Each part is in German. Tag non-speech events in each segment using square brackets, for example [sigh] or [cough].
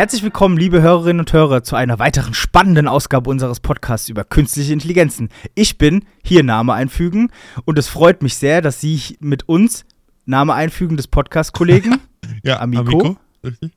Herzlich willkommen, liebe Hörerinnen und Hörer, zu einer weiteren spannenden Ausgabe unseres Podcasts über künstliche Intelligenzen. Ich bin hier Name einfügen und es freut mich sehr, dass Sie mit uns Name einfügen des Podcast-Kollegen [laughs] ja, Amico. Amico.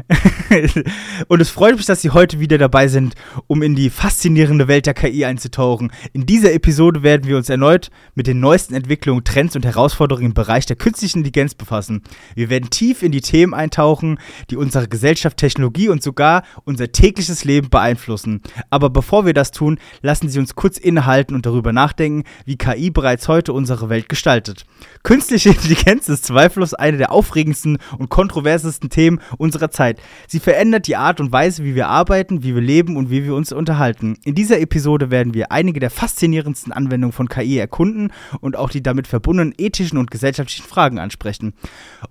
[laughs] Und es freut mich, dass Sie heute wieder dabei sind, um in die faszinierende Welt der KI einzutauchen. In dieser Episode werden wir uns erneut mit den neuesten Entwicklungen, Trends und Herausforderungen im Bereich der künstlichen Intelligenz befassen. Wir werden tief in die Themen eintauchen, die unsere Gesellschaft, Technologie und sogar unser tägliches Leben beeinflussen. Aber bevor wir das tun, lassen Sie uns kurz innehalten und darüber nachdenken, wie KI bereits heute unsere Welt gestaltet. Künstliche Intelligenz ist zweifellos eine der aufregendsten und kontroversesten Themen unserer Zeit. Zeit. Sie verändert die Art und Weise, wie wir arbeiten, wie wir leben und wie wir uns unterhalten. In dieser Episode werden wir einige der faszinierendsten Anwendungen von KI erkunden und auch die damit verbundenen ethischen und gesellschaftlichen Fragen ansprechen.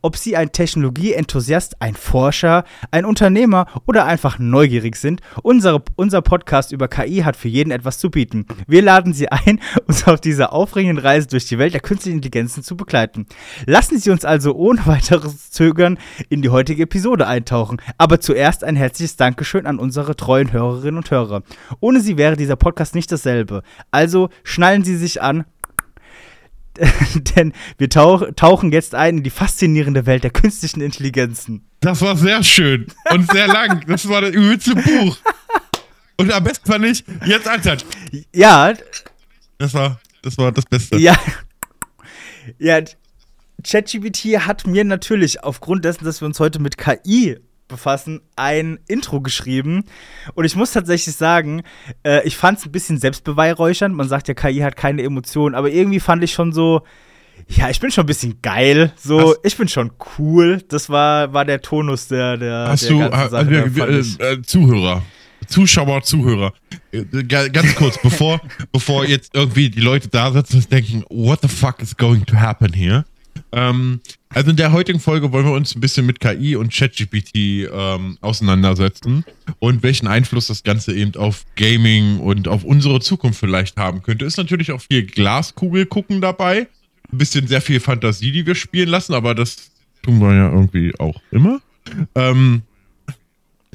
Ob Sie ein Technologieenthusiast, ein Forscher, ein Unternehmer oder einfach neugierig sind, unsere, unser Podcast über KI hat für jeden etwas zu bieten. Wir laden Sie ein, [laughs] uns auf dieser aufregenden Reise durch die Welt der künstlichen Intelligenzen zu begleiten. Lassen Sie uns also ohne weiteres Zögern in die heutige Episode eintauchen auftauchen. Aber zuerst ein herzliches Dankeschön an unsere treuen Hörerinnen und Hörer. Ohne sie wäre dieser Podcast nicht dasselbe. Also schnallen Sie sich an, [laughs] denn wir tauch, tauchen jetzt ein in die faszinierende Welt der künstlichen Intelligenzen. Das war sehr schön und sehr lang. Das war das übelste Buch. Und am besten fand ich, jetzt Alter. Ja. Das war, das war das Beste. Ja. Ja, ChatGPT hat mir natürlich aufgrund dessen, dass wir uns heute mit KI befassen, ein Intro geschrieben. Und ich muss tatsächlich sagen, äh, ich fand es ein bisschen selbstbeweihräuchernd. Man sagt ja, KI hat keine Emotionen, aber irgendwie fand ich schon so, ja, ich bin schon ein bisschen geil. So, Hast ich bin schon cool. Das war, war der Tonus der, der, Hast der du, Sache, äh, äh, äh, Zuhörer, Zuschauer, Zuhörer, äh, ganz kurz, bevor, [laughs] bevor jetzt irgendwie die Leute da sitzen und denken, what the fuck is going to happen here? Ähm, also in der heutigen Folge wollen wir uns ein bisschen mit KI und ChatGPT ähm, auseinandersetzen und welchen Einfluss das Ganze eben auf Gaming und auf unsere Zukunft vielleicht haben könnte. Ist natürlich auch viel Glaskugel gucken dabei. Ein bisschen sehr viel Fantasie, die wir spielen lassen, aber das tun wir ja irgendwie auch immer. Ähm,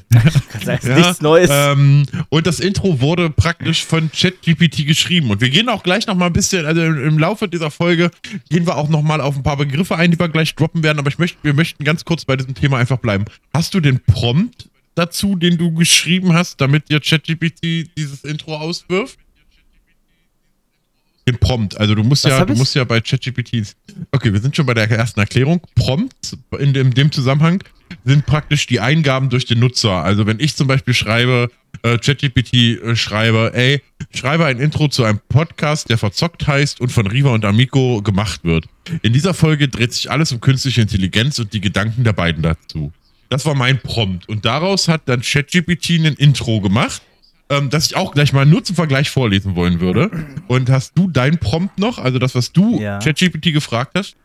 das ja, nichts Neues. Ähm, und das Intro wurde praktisch von ChatGPT geschrieben. Und wir gehen auch gleich noch mal ein bisschen, also im Laufe dieser Folge gehen wir auch noch mal auf ein paar Begriffe ein, die wir gleich droppen werden. Aber ich möchte, wir möchten ganz kurz bei diesem Thema einfach bleiben. Hast du den Prompt dazu, den du geschrieben hast, damit dir ChatGPT dieses Intro auswirft? Den Prompt. Also du musst Was ja, du musst ja bei ChatGPT. Okay, wir sind schon bei der ersten Erklärung. Prompt in dem, in dem Zusammenhang sind praktisch die Eingaben durch den Nutzer. Also wenn ich zum Beispiel schreibe, äh, ChatGPT äh, schreibe, ey, schreibe ein Intro zu einem Podcast, der verzockt heißt und von Riva und Amico gemacht wird. In dieser Folge dreht sich alles um künstliche Intelligenz und die Gedanken der beiden dazu. Das war mein Prompt. Und daraus hat dann ChatGPT ein Intro gemacht, ähm, das ich auch gleich mal nur zum Vergleich vorlesen wollen würde. Und hast du dein Prompt noch, also das, was du ja. ChatGPT gefragt hast?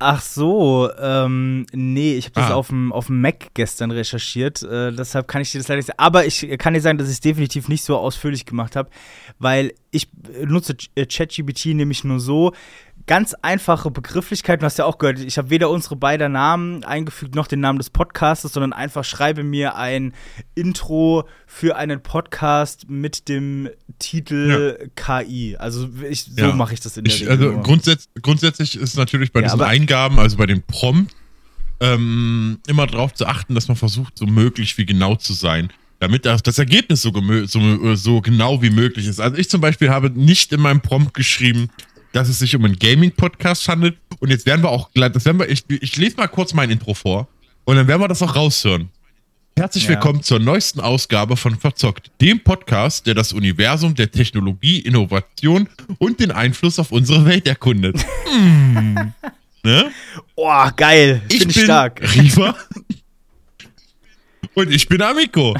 Ach so, ähm, nee, ich habe das ah. auf dem auf dem Mac gestern recherchiert, äh, deshalb kann ich dir das leider nicht sagen. Aber ich kann dir sagen, dass ich es definitiv nicht so ausführlich gemacht habe, weil ich nutze äh, ChatGPT nämlich nur so, ganz einfache Begrifflichkeiten. Du hast ja auch gehört, ich habe weder unsere beiden Namen eingefügt noch den Namen des Podcasts, sondern einfach schreibe mir ein Intro für einen Podcast mit dem Titel ja. KI. Also ich, so ja. mache ich das in der ich, Regel. Also grundsätz, grundsätzlich ist natürlich bei ja, diesen Eingaben, also bei den Prompt, ähm, immer darauf zu achten, dass man versucht, so möglich wie genau zu sein damit das, Ergebnis so, so, so, genau wie möglich ist. Also ich zum Beispiel habe nicht in meinem Prompt geschrieben, dass es sich um einen Gaming-Podcast handelt. Und jetzt werden wir auch, das werden wir, ich, ich lese mal kurz mein Intro vor und dann werden wir das auch raushören. Herzlich ja. willkommen zur neuesten Ausgabe von Verzockt, dem Podcast, der das Universum der Technologie, Innovation und den Einfluss auf unsere Welt erkundet. mm. [laughs] ne? Oh, geil. Ich bin stark. Riva. [laughs] Und ich bin Amico.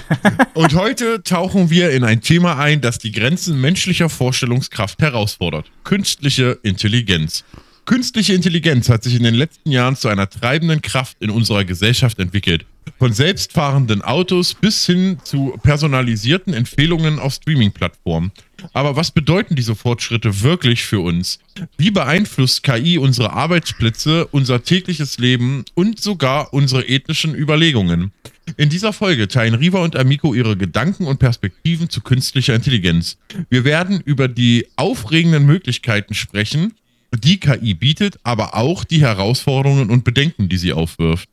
Und heute tauchen wir in ein Thema ein, das die Grenzen menschlicher Vorstellungskraft herausfordert. Künstliche Intelligenz. Künstliche Intelligenz hat sich in den letzten Jahren zu einer treibenden Kraft in unserer Gesellschaft entwickelt. Von selbstfahrenden Autos bis hin zu personalisierten Empfehlungen auf Streaming-Plattformen. Aber was bedeuten diese Fortschritte wirklich für uns? Wie beeinflusst KI unsere Arbeitsplätze, unser tägliches Leben und sogar unsere ethnischen Überlegungen? In dieser Folge teilen Riva und Amico ihre Gedanken und Perspektiven zu künstlicher Intelligenz. Wir werden über die aufregenden Möglichkeiten sprechen, die KI bietet, aber auch die Herausforderungen und Bedenken, die sie aufwirft.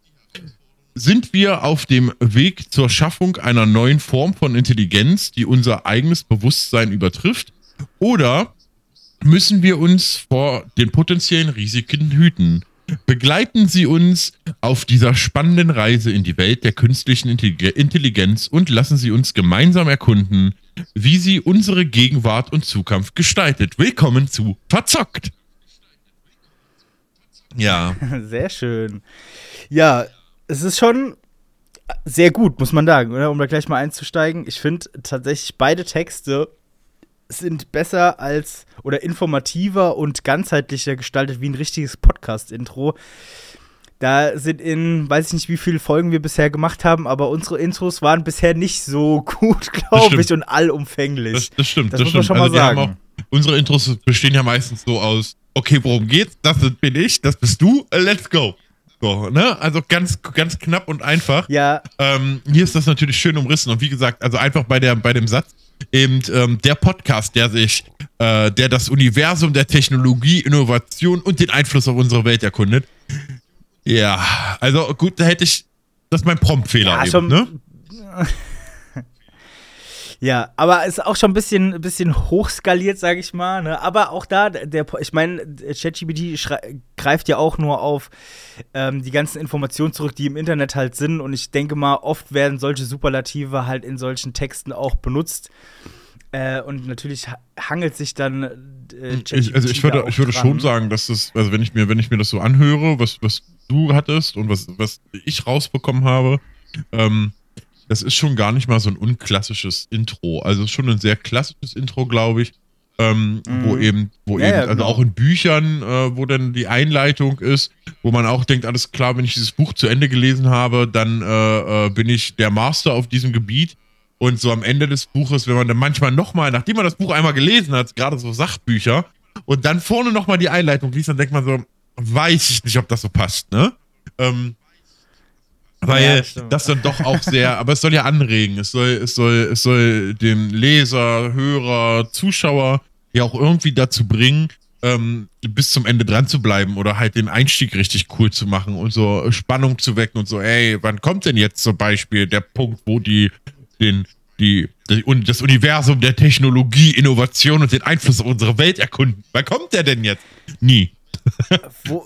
Sind wir auf dem Weg zur Schaffung einer neuen Form von Intelligenz, die unser eigenes Bewusstsein übertrifft? Oder müssen wir uns vor den potenziellen Risiken hüten? Begleiten Sie uns auf dieser spannenden Reise in die Welt der künstlichen Intelligenz und lassen Sie uns gemeinsam erkunden, wie sie unsere Gegenwart und Zukunft gestaltet. Willkommen zu Verzockt! Ja. [laughs] Sehr schön. Ja, es ist schon sehr gut, muss man sagen, oder? um da gleich mal einzusteigen. Ich finde tatsächlich beide Texte sind besser als oder informativer und ganzheitlicher gestaltet wie ein richtiges Podcast-Intro. Da sind in, weiß ich nicht, wie viele Folgen wir bisher gemacht haben, aber unsere Intros waren bisher nicht so [laughs] gut, glaube ich, und allumfänglich. Das, das stimmt, das, das muss man schon also mal sagen. Auch, unsere Intros bestehen ja meistens so aus, okay, worum geht's? Das bin ich, das bist du, let's go. So, ne? Also ganz, ganz knapp und einfach. Ja. Ähm, hier ist das natürlich schön umrissen und wie gesagt, also einfach bei, der, bei dem Satz, eben ähm, der Podcast, der sich, äh, der das Universum der Technologie, Innovation und den Einfluss auf unsere Welt erkundet. Ja, also gut, da hätte ich, das ist mein Promptfehler ja, eben, schon, ne? [laughs] Ja, aber ist auch schon ein bisschen, bisschen hochskaliert, sage ich mal. Ne? Aber auch da, der, ich meine, ChatGPT greift ja auch nur auf ähm, die ganzen Informationen zurück, die im Internet halt sind. Und ich denke mal, oft werden solche Superlative halt in solchen Texten auch benutzt. Äh, und natürlich hangelt sich dann äh, ich, Also ich würde, ich würde schon sagen, dass das, also wenn ich mir, wenn ich mir das so anhöre, was, was du hattest und was, was ich rausbekommen habe, ähm, das ist schon gar nicht mal so ein unklassisches Intro. Also schon ein sehr klassisches Intro, glaube ich. Ähm, mhm. Wo eben, wo ja, eben, also genau. auch in Büchern, äh, wo dann die Einleitung ist, wo man auch denkt, alles klar, wenn ich dieses Buch zu Ende gelesen habe, dann äh, äh, bin ich der Master auf diesem Gebiet. Und so am Ende des Buches, wenn man dann manchmal nochmal, nachdem man das Buch einmal gelesen hat, gerade so Sachbücher, und dann vorne nochmal die Einleitung liest, dann denkt man so, weiß ich nicht, ob das so passt, ne? Ähm, weil ja, das dann doch auch sehr, aber es soll ja anregen. Es soll, es soll, es soll den Leser, Hörer, Zuschauer ja auch irgendwie dazu bringen, ähm, bis zum Ende dran zu bleiben oder halt den Einstieg richtig cool zu machen und so Spannung zu wecken und so, ey, wann kommt denn jetzt zum Beispiel der Punkt, wo die den, die, und das Universum der Technologie, Innovation und den Einfluss auf unsere Welt erkunden. Wann kommt der denn jetzt? Nie. [laughs] Wo,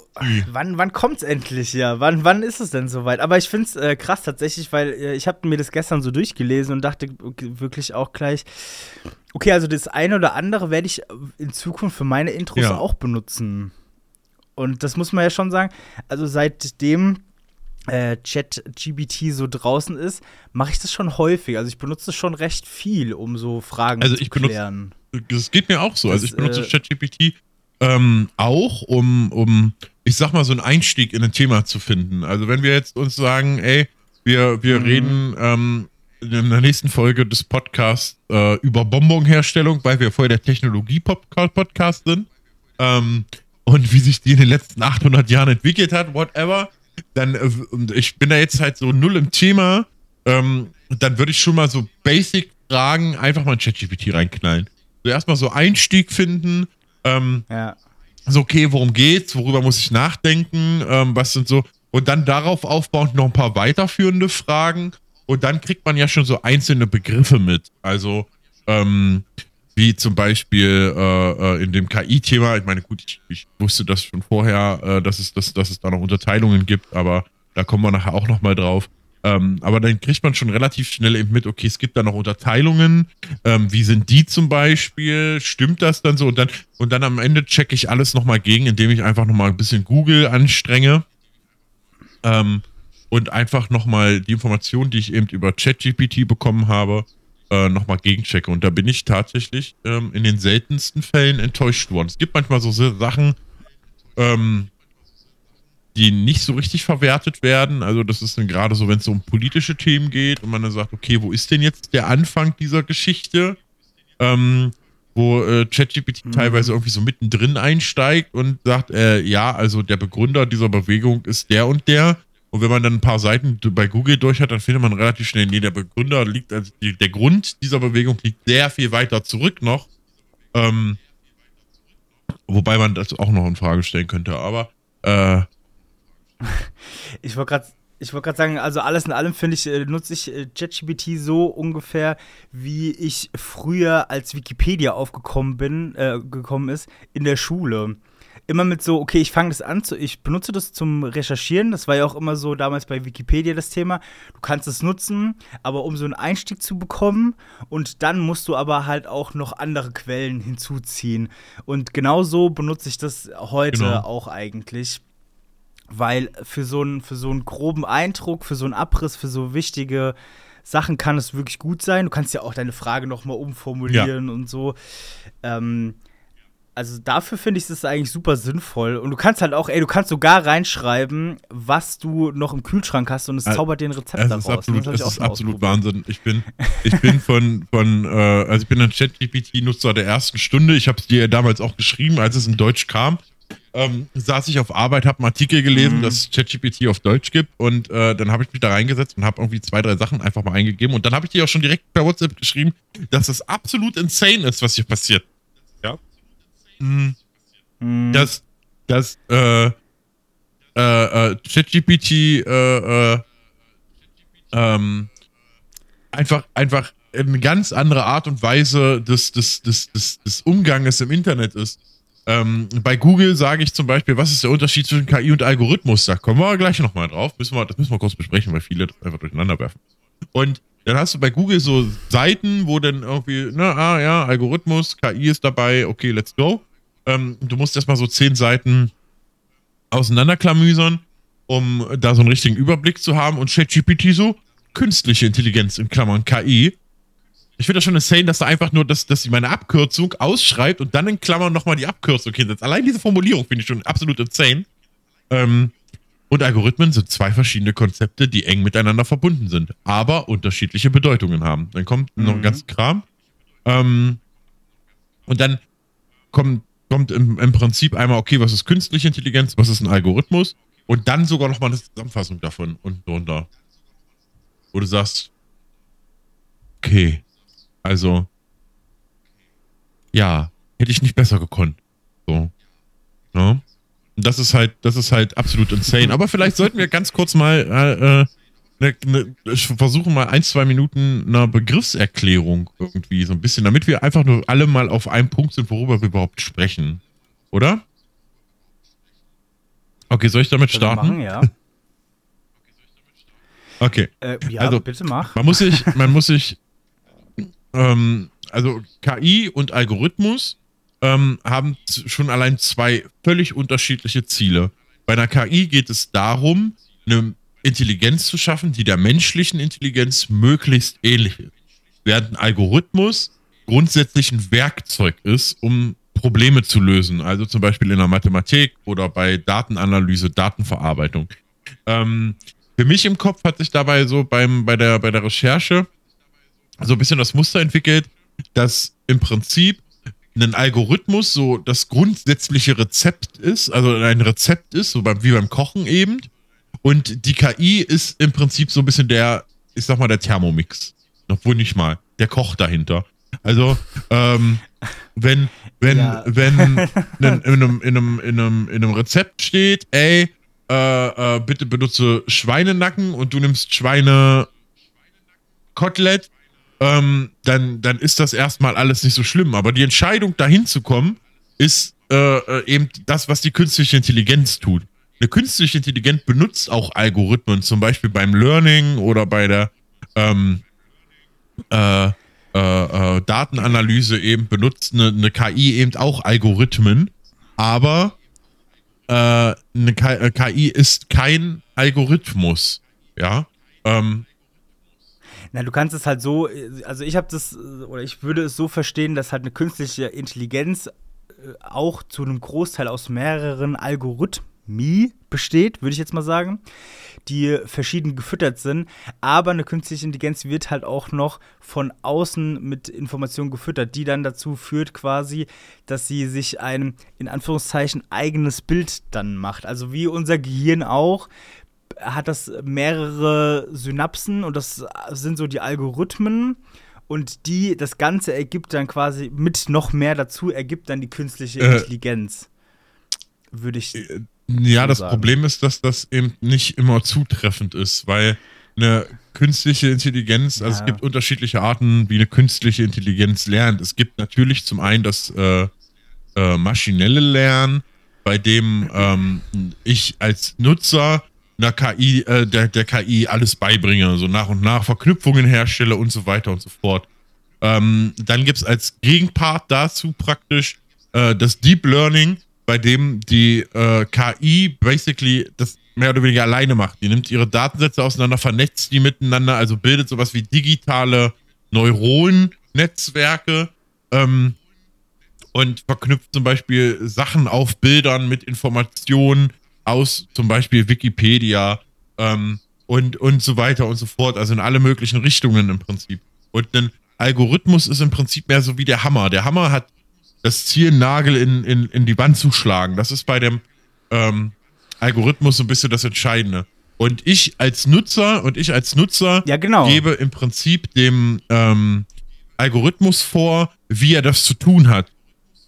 wann wann kommt es endlich ja? Wann, wann ist es denn soweit? Aber ich finde es äh, krass tatsächlich, weil äh, ich habe mir das gestern so durchgelesen und dachte wirklich auch gleich, okay, also das eine oder andere werde ich in Zukunft für meine Intros ja. auch benutzen. Und das muss man ja schon sagen. Also seitdem äh, Chat-GBT so draußen ist, mache ich das schon häufig. Also ich benutze es schon recht viel, um so Fragen also zu klären. Benutze, das geht mir auch so. Also das, also ich benutze äh, ChatGPT ähm, auch, um, um, ich sag mal, so einen Einstieg in ein Thema zu finden. Also wenn wir jetzt uns sagen, ey, wir, wir mhm. reden ähm, in der nächsten Folge des Podcasts äh, über Bonbonherstellung, weil wir vorher der Technologie-Podcast sind ähm, und wie sich die in den letzten 800 Jahren entwickelt hat, whatever, dann, äh, ich bin da jetzt halt so null im Thema, ähm, dann würde ich schon mal so Basic-Fragen einfach mal in ChatGPT reinknallen. So erstmal so Einstieg finden, ähm, ja. So, okay, worum geht's? Worüber muss ich nachdenken? Ähm, was sind so. Und dann darauf aufbauend noch ein paar weiterführende Fragen. Und dann kriegt man ja schon so einzelne Begriffe mit. Also, ähm, wie zum Beispiel äh, äh in dem KI-Thema. Ich meine, gut, ich, ich, wusste das schon vorher, äh, dass, es, dass, dass es da noch Unterteilungen gibt, aber da kommen wir nachher auch nochmal drauf. Ähm, aber dann kriegt man schon relativ schnell eben mit, okay, es gibt da noch Unterteilungen. Ähm, wie sind die zum Beispiel? Stimmt das dann so? Und dann, und dann am Ende checke ich alles nochmal gegen, indem ich einfach nochmal ein bisschen Google anstrenge. Ähm, und einfach nochmal die Informationen, die ich eben über ChatGPT bekommen habe, äh, nochmal gegenchecke. Und da bin ich tatsächlich ähm, in den seltensten Fällen enttäuscht worden. Es gibt manchmal so Sachen, ähm, die nicht so richtig verwertet werden. Also das ist dann gerade so, wenn es um politische Themen geht und man dann sagt, okay, wo ist denn jetzt der Anfang dieser Geschichte? Ähm, wo äh, ChatGPT mhm. teilweise irgendwie so mittendrin einsteigt und sagt, äh, ja, also der Begründer dieser Bewegung ist der und der. Und wenn man dann ein paar Seiten bei Google durch hat, dann findet man relativ schnell, nee, der Begründer liegt, also die, der Grund dieser Bewegung liegt sehr viel weiter zurück noch. Ähm, wobei man das auch noch in Frage stellen könnte, aber äh, [laughs] ich wollte gerade ich wollte gerade sagen, also alles in allem finde ich, äh, nutze ich äh, ChatGPT so ungefähr, wie ich früher als Wikipedia aufgekommen bin, äh, gekommen ist, in der Schule. Immer mit so, okay, ich fange das an, zu, ich benutze das zum Recherchieren. Das war ja auch immer so damals bei Wikipedia das Thema. Du kannst es nutzen, aber um so einen Einstieg zu bekommen und dann musst du aber halt auch noch andere Quellen hinzuziehen. Und genauso benutze ich das heute genau. auch eigentlich weil für so, einen, für so einen groben Eindruck, für so einen Abriss, für so wichtige Sachen kann es wirklich gut sein. Du kannst ja auch deine Frage nochmal umformulieren ja. und so. Ähm, also dafür finde ich es eigentlich super sinnvoll. Und du kannst halt auch, ey, du kannst sogar reinschreiben, was du noch im Kühlschrank hast und es zaubert den Rezept es daraus. Ist absolut, es ist absolut Wahnsinn. Ich bin, [laughs] ich bin von, von äh, also ich bin ein ChatGPT-Nutzer der ersten Stunde. Ich habe es dir damals auch geschrieben, als es in Deutsch kam ähm, saß ich auf Arbeit, habe einen Artikel gelesen, mhm. dass es ChatGPT auf Deutsch gibt und äh, dann habe ich mich da reingesetzt und habe irgendwie zwei, drei Sachen einfach mal eingegeben und dann habe ich dir auch schon direkt per WhatsApp geschrieben, dass das absolut insane ist, was hier passiert. Ja. Mhm. Mhm. Dass, dass äh, äh, äh, ChatGPT äh, äh, ähm, einfach, einfach eine ganz andere Art und Weise des, des, des, des, des Umganges im Internet ist. Ähm, bei Google sage ich zum Beispiel, was ist der Unterschied zwischen KI und Algorithmus? Da kommen wir gleich nochmal drauf. Müssen wir, das müssen wir kurz besprechen, weil viele das einfach durcheinander werfen. Und dann hast du bei Google so Seiten, wo dann irgendwie, na, ah ja, Algorithmus, KI ist dabei, okay, let's go. Ähm, du musst erstmal so zehn Seiten auseinanderklamüsern, um da so einen richtigen Überblick zu haben. Und ChatGPT so, künstliche Intelligenz in Klammern KI ich finde das schon insane, dass da einfach nur, dass, dass sie meine Abkürzung ausschreibt und dann in Klammern nochmal die Abkürzung hinsetzt. Allein diese Formulierung finde ich schon absolut insane. Ähm, und Algorithmen sind zwei verschiedene Konzepte, die eng miteinander verbunden sind, aber unterschiedliche Bedeutungen haben. Dann kommt mhm. noch ein ganzer Kram. Ähm, und dann kommt, kommt im, im, Prinzip einmal, okay, was ist künstliche Intelligenz, was ist ein Algorithmus? Und dann sogar nochmal eine Zusammenfassung davon und drunter. Wo du sagst, okay, also, ja, hätte ich nicht besser gekonnt. So. Ne? Das ist halt, das ist halt absolut insane. Aber vielleicht sollten wir ganz kurz mal äh, ne, ne, versuchen, mal ein, zwei Minuten einer Begriffserklärung irgendwie so ein bisschen, damit wir einfach nur alle mal auf einem Punkt sind, worüber wir überhaupt sprechen. Oder? Okay, soll ich damit starten? Machen, ja. [laughs] Okay. Äh, ja, also, bitte mach. Man muss sich, man muss sich ähm, also KI und Algorithmus ähm, haben schon allein zwei völlig unterschiedliche Ziele. Bei einer KI geht es darum, eine Intelligenz zu schaffen, die der menschlichen Intelligenz möglichst ähnlich ist. Während ein Algorithmus grundsätzlich ein Werkzeug ist, um Probleme zu lösen. Also zum Beispiel in der Mathematik oder bei Datenanalyse, Datenverarbeitung. Ähm, für mich im Kopf hat sich dabei so beim, bei, der, bei der Recherche so ein bisschen das Muster entwickelt, dass im Prinzip ein Algorithmus so das grundsätzliche Rezept ist, also ein Rezept ist, so beim, wie beim Kochen eben. Und die KI ist im Prinzip so ein bisschen der, ich sag mal, der Thermomix. Obwohl nicht mal, der Koch dahinter. Also, ähm, wenn, wenn, ja. wenn [laughs] in, in, einem, in, einem, in, einem, in einem Rezept steht, ey, äh, äh, bitte benutze Schweinenacken und du nimmst Schweine Kotelett, ähm, dann, dann ist das erstmal alles nicht so schlimm. Aber die Entscheidung, dahin zu kommen, ist äh, äh, eben das, was die künstliche Intelligenz tut. Eine künstliche Intelligenz benutzt auch Algorithmen, zum Beispiel beim Learning oder bei der ähm, äh, äh, äh Datenanalyse eben benutzt eine, eine, KI eben auch Algorithmen, aber äh, eine KI ist kein Algorithmus. Ja. Ähm, na, du kannst es halt so, also ich habe das, oder ich würde es so verstehen, dass halt eine künstliche Intelligenz auch zu einem Großteil aus mehreren Algorithmen besteht, würde ich jetzt mal sagen, die verschieden gefüttert sind. Aber eine künstliche Intelligenz wird halt auch noch von außen mit Informationen gefüttert, die dann dazu führt quasi, dass sie sich ein, in Anführungszeichen, eigenes Bild dann macht. Also wie unser Gehirn auch, hat das mehrere Synapsen und das sind so die Algorithmen und die, das Ganze ergibt dann quasi mit noch mehr dazu, ergibt dann die künstliche äh, Intelligenz. Würde ich. Äh, ja, so das sagen. Problem ist, dass das eben nicht immer zutreffend ist, weil eine künstliche Intelligenz, also ja. es gibt unterschiedliche Arten, wie eine künstliche Intelligenz lernt. Es gibt natürlich zum einen das äh, äh, maschinelle Lernen, bei dem ähm, ich als Nutzer einer KI, äh, der, der KI alles beibringe, so nach und nach Verknüpfungen herstelle und so weiter und so fort. Ähm, dann gibt es als Gegenpart dazu praktisch äh, das Deep Learning, bei dem die äh, KI basically das mehr oder weniger alleine macht. Die nimmt ihre Datensätze auseinander, vernetzt die miteinander, also bildet sowas wie digitale Neuronennetzwerke ähm, und verknüpft zum Beispiel Sachen auf Bildern mit Informationen aus zum Beispiel Wikipedia ähm, und, und so weiter und so fort. Also in alle möglichen Richtungen im Prinzip. Und ein Algorithmus ist im Prinzip mehr so wie der Hammer. Der Hammer hat das Ziel, Nagel in, in, in die Wand zu schlagen. Das ist bei dem ähm, Algorithmus so ein bisschen das Entscheidende. Und ich als Nutzer und ich als Nutzer ja, genau. gebe im Prinzip dem ähm, Algorithmus vor, wie er das zu tun hat.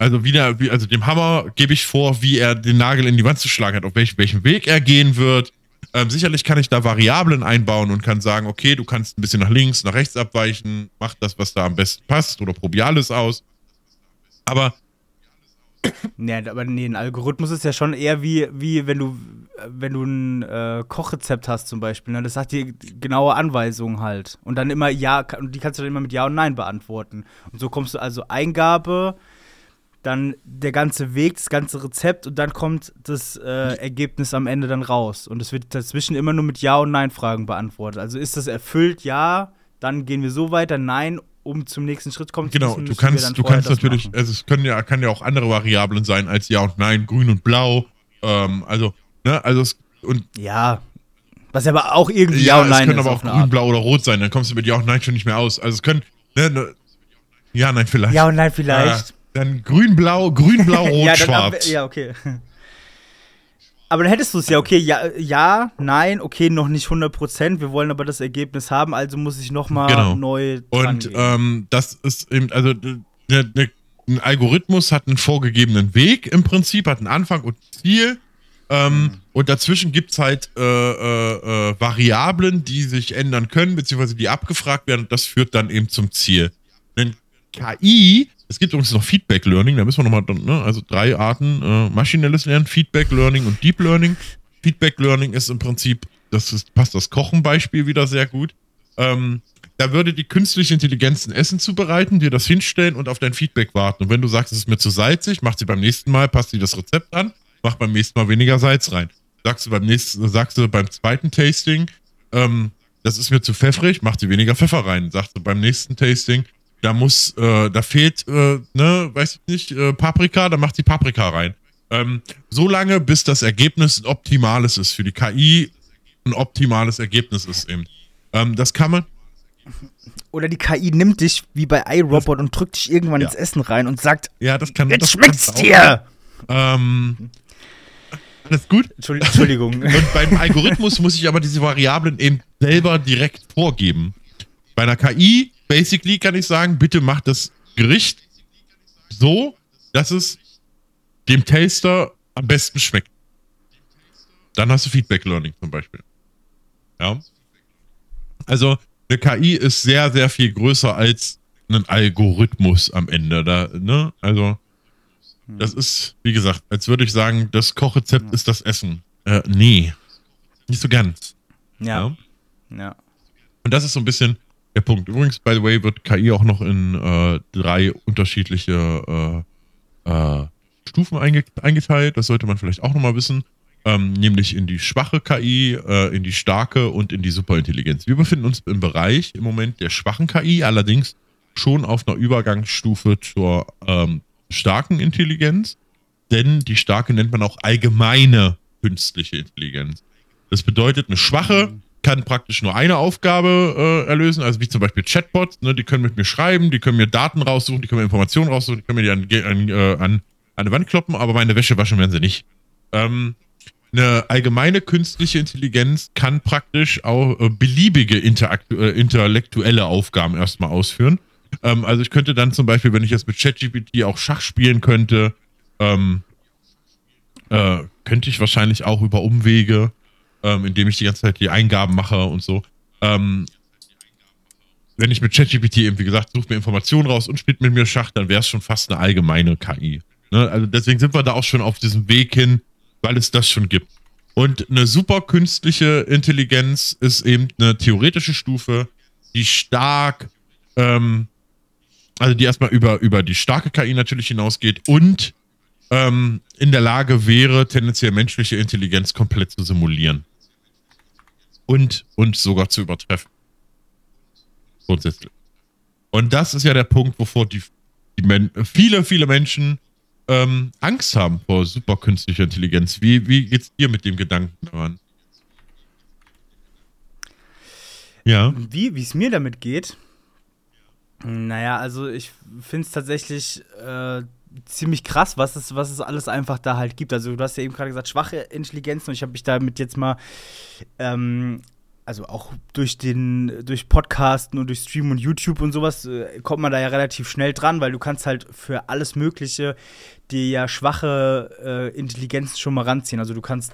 Also wieder, also dem Hammer gebe ich vor, wie er den Nagel in die Wand zu schlagen hat, auf welch, welchen Weg er gehen wird. Ähm, sicherlich kann ich da Variablen einbauen und kann sagen, okay, du kannst ein bisschen nach links, nach rechts abweichen, mach das, was da am besten passt oder probier alles aus. Aber ja, aber nee, ein Algorithmus ist ja schon eher wie, wie wenn du, wenn du ein äh, Kochrezept hast zum Beispiel. Ne? Das sagt dir genaue Anweisungen halt. Und dann immer Ja, und die kannst du dann immer mit Ja und Nein beantworten. Und so kommst du also Eingabe, dann der ganze Weg, das ganze Rezept und dann kommt das äh, Ergebnis am Ende dann raus. Und es wird dazwischen immer nur mit Ja- und Nein-Fragen beantwortet. Also ist das erfüllt, ja, dann gehen wir so weiter, nein, um zum nächsten Schritt kommen genau, zu müssen. Genau, du kannst, du kannst natürlich, machen. also es können ja, kann ja auch andere Variablen sein als Ja und Nein, Grün und Blau. Ähm, also, ne, also es, und ja, was aber auch irgendwie ja, Ja und Nein es können aber auch Grün, Blau oder Rot sein, dann kommst du mit Ja und Nein schon nicht mehr aus. Also es können, ne, ne, ja, nein, vielleicht. Ja und Nein, vielleicht. Äh, dann grün, blau, grün, blau, rot, [laughs] ja, ja, okay. [laughs] Aber dann hättest du es ja, okay, ja, ja, nein, okay, noch nicht 100%, wir wollen aber das Ergebnis haben, also muss ich nochmal genau. neu Und ähm, das ist eben, also ne, ne, ein Algorithmus hat einen vorgegebenen Weg im Prinzip, hat einen Anfang und Ziel. Ähm, mhm. Und dazwischen gibt es halt äh, äh, äh, Variablen, die sich ändern können, beziehungsweise die abgefragt werden und das führt dann eben zum Ziel. Ein KI es gibt übrigens noch Feedback Learning, da müssen wir nochmal, ne, also drei Arten, äh, maschinelles Lernen, Feedback Learning und Deep Learning. Feedback Learning ist im Prinzip, das ist, passt das Kochenbeispiel wieder sehr gut. Ähm, da würde die künstliche Intelligenz ein Essen zubereiten, dir das hinstellen und auf dein Feedback warten. Und wenn du sagst, es ist mir zu salzig, macht sie beim nächsten Mal, passt sie das Rezept an, macht beim nächsten Mal weniger Salz rein. Sagst du beim nächsten, sagst du beim zweiten Tasting, ähm, das ist mir zu pfeffrig, macht sie weniger Pfeffer rein. Sagst du beim nächsten Tasting, da muss, äh, da fehlt, äh, ne, weiß ich nicht, äh, Paprika, da macht sie Paprika rein. Ähm, so lange, bis das Ergebnis ein optimales ist für die KI, ein optimales Ergebnis ist eben. Ähm, das kann man. Oder die KI nimmt dich wie bei iRobot und drückt dich irgendwann ja. ins Essen rein und sagt, ja, das kann, jetzt das schmeckt's dir. Ähm, alles gut? Entschuldigung. [laughs] und beim Algorithmus muss ich aber diese Variablen eben selber direkt vorgeben. Bei einer KI basically kann ich sagen, bitte mach das Gericht so, dass es dem Taster am besten schmeckt. Dann hast du Feedback Learning zum Beispiel. Ja. Also eine KI ist sehr, sehr viel größer als ein Algorithmus am Ende. Da, ne? Also, das ist, wie gesagt, als würde ich sagen, das Kochrezept ja. ist das Essen. Äh, nee. Nicht so ganz. Ja. ja. ja. Und das ist so ein bisschen der Punkt. Übrigens, by the way, wird KI auch noch in äh, drei unterschiedliche äh, äh, Stufen einge eingeteilt. Das sollte man vielleicht auch nochmal wissen. Ähm, nämlich in die schwache KI, äh, in die starke und in die Superintelligenz. Wir befinden uns im Bereich im Moment der schwachen KI, allerdings schon auf einer Übergangsstufe zur ähm, starken Intelligenz, denn die starke nennt man auch allgemeine künstliche Intelligenz. Das bedeutet, eine schwache mhm. Kann praktisch nur eine Aufgabe äh, erlösen, also wie zum Beispiel Chatbots, ne, die können mit mir schreiben, die können mir Daten raussuchen, die können mir Informationen raussuchen, die können mir die an, an, äh, an, die Wand kloppen, aber meine Wäsche waschen werden sie nicht. Ähm, eine allgemeine künstliche Intelligenz kann praktisch auch äh, beliebige äh, intellektuelle Aufgaben erstmal ausführen. Ähm, also ich könnte dann zum Beispiel, wenn ich jetzt mit ChatGPT auch Schach spielen könnte, ähm, äh, könnte ich wahrscheinlich auch über Umwege, ähm, indem ich die ganze Zeit die Eingaben mache und so. Ähm, wenn ich mit ChatGPT eben, wie gesagt, suche mir Informationen raus und spielt mit mir Schach, dann wäre es schon fast eine allgemeine KI. Ne? Also deswegen sind wir da auch schon auf diesem Weg hin, weil es das schon gibt. Und eine super künstliche Intelligenz ist eben eine theoretische Stufe, die stark, ähm, also die erstmal über, über die starke KI natürlich hinausgeht und ähm, in der Lage wäre, tendenziell menschliche Intelligenz komplett zu simulieren. Und, und sogar zu übertreffen. Grundsätzlich. Und das ist ja der Punkt, wovor die, die viele, viele Menschen ähm, Angst haben vor superkünstlicher Intelligenz. Wie, wie geht's dir mit dem Gedanken daran? Ja. Wie es mir damit geht? Naja, also ich finde es tatsächlich äh, ziemlich krass, was es, was es alles einfach da halt gibt. Also du hast ja eben gerade gesagt, schwache Intelligenzen und ich habe mich damit jetzt mal ähm, also auch durch den, durch Podcasten und durch Stream und YouTube und sowas äh, kommt man da ja relativ schnell dran, weil du kannst halt für alles Mögliche dir ja schwache äh, Intelligenz schon mal ranziehen. Also du kannst,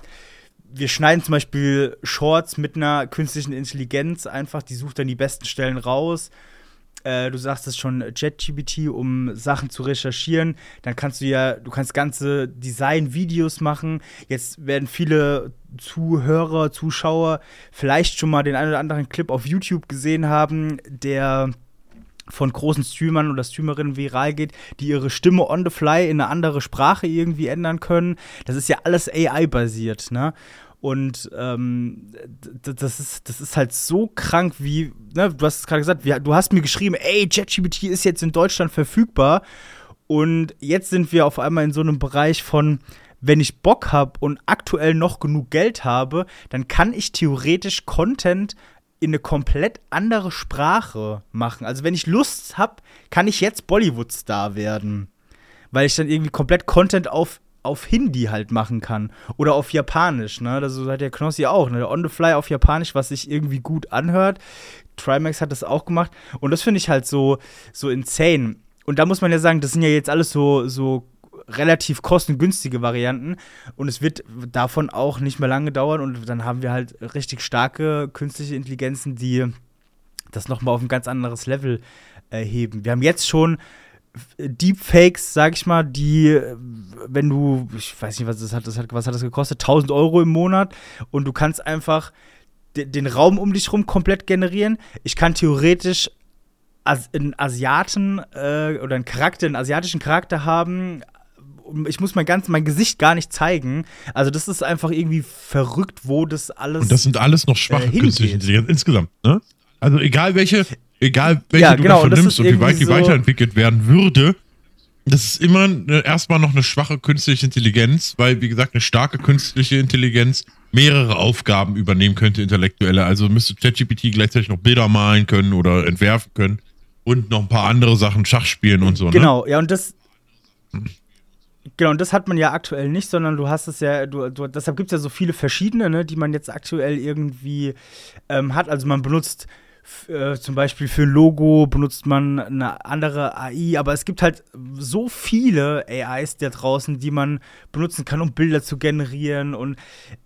wir schneiden zum Beispiel Shorts mit einer künstlichen Intelligenz einfach, die sucht dann die besten Stellen raus äh, du sagst es schon, ChatGPT, um Sachen zu recherchieren. Dann kannst du ja, du kannst ganze Design-Videos machen. Jetzt werden viele Zuhörer, Zuschauer vielleicht schon mal den einen oder anderen Clip auf YouTube gesehen haben, der von großen Streamern oder Streamerinnen viral geht, die ihre Stimme on the fly in eine andere Sprache irgendwie ändern können. Das ist ja alles AI-basiert, ne? Und ähm, das, ist, das ist halt so krank, wie, ne, du hast es gerade gesagt, wir, du hast mir geschrieben, ey, ChatGPT ist jetzt in Deutschland verfügbar. Und jetzt sind wir auf einmal in so einem Bereich von, wenn ich Bock habe und aktuell noch genug Geld habe, dann kann ich theoretisch Content in eine komplett andere Sprache machen. Also wenn ich Lust habe, kann ich jetzt Bollywood-Star werden. Weil ich dann irgendwie komplett Content auf auf Hindi halt machen kann. Oder auf Japanisch, ne? Das hat der Knossi auch, ne? On the Fly auf Japanisch, was sich irgendwie gut anhört. Trimax hat das auch gemacht. Und das finde ich halt so, so insane. Und da muss man ja sagen, das sind ja jetzt alles so, so relativ kostengünstige Varianten. Und es wird davon auch nicht mehr lange dauern. Und dann haben wir halt richtig starke künstliche Intelligenzen, die das nochmal auf ein ganz anderes Level erheben. Wir haben jetzt schon Deepfakes, sag ich mal, die, wenn du, ich weiß nicht, was das hat, das hat, was hat das gekostet? 1000 Euro im Monat und du kannst einfach den Raum um dich rum komplett generieren. Ich kann theoretisch einen Asiaten äh, oder einen Charakter, einen asiatischen Charakter haben. Ich muss mein ganz mein Gesicht gar nicht zeigen. Also das ist einfach irgendwie verrückt, wo das alles. Und das sind alles noch schwache äh, künstliche Intelligenz insgesamt, ne? Also egal welche, egal welche ja, du genau, davon nimmst und wie weit die so weiterentwickelt werden würde, das ist immer eine, erstmal noch eine schwache künstliche Intelligenz, weil, wie gesagt, eine starke künstliche Intelligenz mehrere Aufgaben übernehmen könnte, intellektuelle. Also müsste ChatGPT gleichzeitig noch Bilder malen können oder entwerfen können und noch ein paar andere Sachen, Schach spielen und so. Ne? Genau, ja, und das. Genau, und das hat man ja aktuell nicht, sondern du hast es ja, du, du deshalb gibt es ja so viele verschiedene, ne, die man jetzt aktuell irgendwie ähm, hat. Also man benutzt äh, zum Beispiel für Logo benutzt man eine andere AI, aber es gibt halt so viele AIs da draußen, die man benutzen kann, um Bilder zu generieren. Und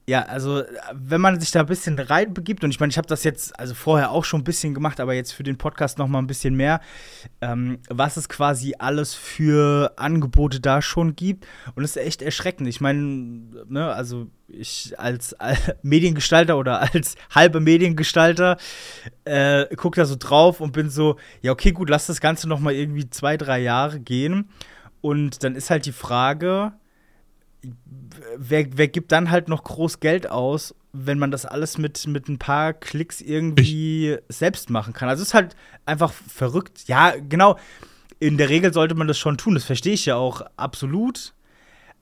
ja, also wenn man sich da ein bisschen reinbegibt, und ich meine, ich habe das jetzt also vorher auch schon ein bisschen gemacht, aber jetzt für den Podcast noch mal ein bisschen mehr, ähm, was es quasi alles für Angebote da schon gibt. Und es ist echt erschreckend. Ich meine, ne, also ich als, als Mediengestalter oder als halbe Mediengestalter äh, gucke da so drauf und bin so, ja, okay, gut, lass das Ganze noch mal irgendwie zwei, drei Jahre gehen. Und dann ist halt die Frage, wer, wer gibt dann halt noch groß Geld aus, wenn man das alles mit, mit ein paar Klicks irgendwie ich selbst machen kann? Also es ist halt einfach verrückt. Ja, genau in der Regel sollte man das schon tun, das verstehe ich ja auch absolut.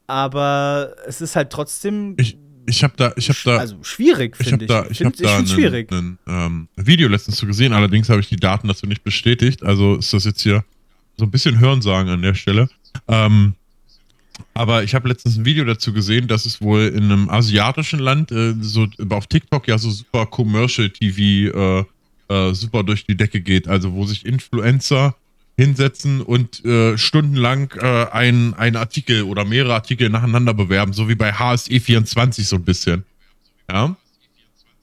Aber es ist halt trotzdem. Ich, ich habe da, ich habe da, also schwierig finde ich. Hab ich, ich habe da ein, ein ähm, Video letztens zu gesehen. Allerdings habe ich die Daten dazu nicht bestätigt. Also ist das jetzt hier so ein bisschen Hörensagen an der Stelle. Ähm, aber ich habe letztens ein Video dazu gesehen, dass es wohl in einem asiatischen Land äh, so auf TikTok ja so super Commercial TV äh, äh, super durch die Decke geht. Also wo sich Influencer hinsetzen und äh, stundenlang äh, ein, ein Artikel oder mehrere Artikel nacheinander bewerben, so wie bei HSE24 so ein bisschen. Ja.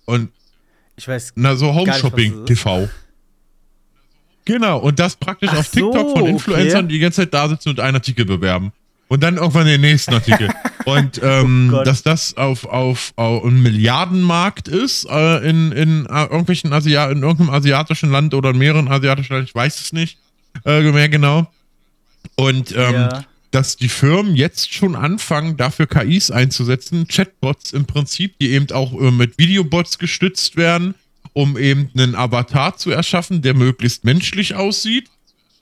Und ich weiß. Na, so Home Shopping TV. Genau, und das praktisch Ach auf TikTok so, von Influencern, okay. die die ganze Zeit da sitzen und einen Artikel bewerben. Und dann irgendwann den nächsten Artikel. [laughs] und ähm, oh dass das auf, auf, auf ein Milliardenmarkt ist, äh, in, in, äh, irgendwelchen Asia in irgendeinem asiatischen Land oder in mehreren asiatischen Ländern, ich weiß es nicht äh, mehr genau. Und ähm, ja. dass die Firmen jetzt schon anfangen, dafür KIs einzusetzen, Chatbots im Prinzip, die eben auch äh, mit Videobots gestützt werden, um eben einen Avatar zu erschaffen, der möglichst menschlich aussieht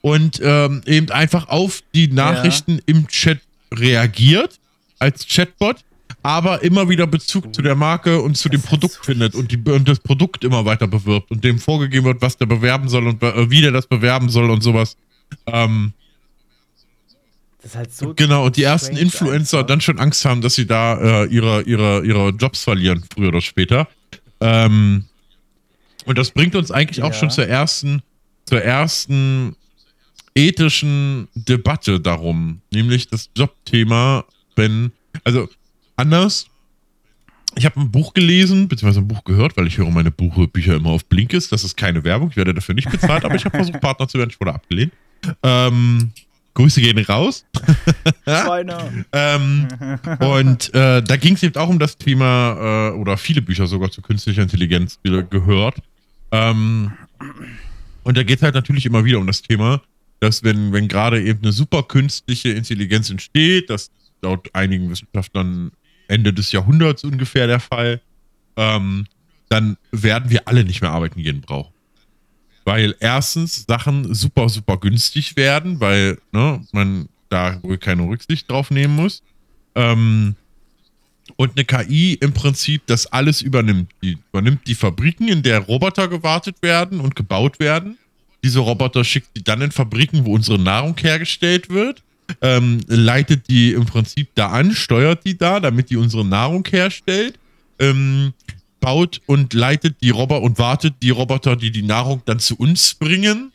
und ähm, eben einfach auf die Nachrichten ja. im Chat reagiert als Chatbot, aber immer wieder Bezug zu der Marke und zu das dem Produkt so findet und, die, und das Produkt immer weiter bewirbt und dem vorgegeben wird, was der bewerben soll und äh, wie der das bewerben soll und sowas. Ähm, das ist halt so genau, und die ersten Influencer einfach. dann schon Angst haben, dass sie da äh, ihre, ihre, ihre Jobs verlieren, früher oder später. Ähm, und das bringt uns eigentlich ja. auch schon zur ersten, zur ersten ethischen Debatte darum, nämlich das Jobthema, wenn, also anders, ich habe ein Buch gelesen, beziehungsweise ein Buch gehört, weil ich höre meine Buchbücher immer auf Blinkist. Das ist keine Werbung, ich werde dafür nicht bezahlt, aber ich habe versucht, Partner zu werden, ich wurde abgelehnt. Ähm, Grüße gehen raus. [laughs] ähm, und äh, da ging es eben auch um das Thema, äh, oder viele Bücher sogar zu künstlicher Intelligenz gehört. Ähm, und da geht es halt natürlich immer wieder um das Thema, dass wenn, wenn gerade eben eine super künstliche Intelligenz entsteht, das ist laut einigen Wissenschaftlern Ende des Jahrhunderts ungefähr der Fall, ähm, dann werden wir alle nicht mehr arbeiten gehen brauchen. Weil erstens Sachen super, super günstig werden, weil ne, man da wohl keine Rücksicht drauf nehmen muss. Ähm, und eine KI im Prinzip das alles übernimmt. Die übernimmt die Fabriken, in der Roboter gewartet werden und gebaut werden diese Roboter schickt die dann in Fabriken, wo unsere Nahrung hergestellt wird, ähm, leitet die im Prinzip da an, steuert die da, damit die unsere Nahrung herstellt, ähm, baut und leitet die Roboter und wartet die Roboter, die die Nahrung dann zu uns bringen.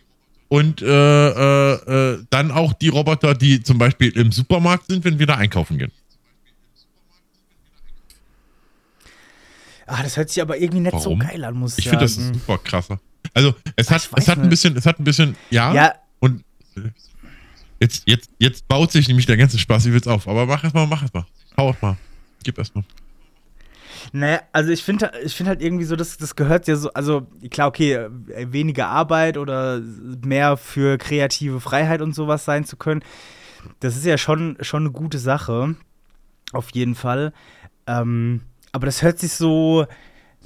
Und äh, äh, äh, dann auch die Roboter, die zum Beispiel im Supermarkt sind, wenn wir da einkaufen gehen. Ah, das hört sich aber irgendwie nicht Warum? so geil an, muss ich sagen. Ich finde das super krasser. Also es hat, es hat ein bisschen, es hat ein bisschen, ja, ja. und jetzt, jetzt, jetzt baut sich nämlich der ganze Spaß ich will's auf. Aber mach erstmal, mach erstmal. Hau mal. Gib erstmal. Naja, also ich finde ich find halt irgendwie so, das, das gehört ja so, also klar, okay, weniger Arbeit oder mehr für kreative Freiheit und sowas sein zu können, das ist ja schon, schon eine gute Sache. Auf jeden Fall. Ähm, aber das hört sich so,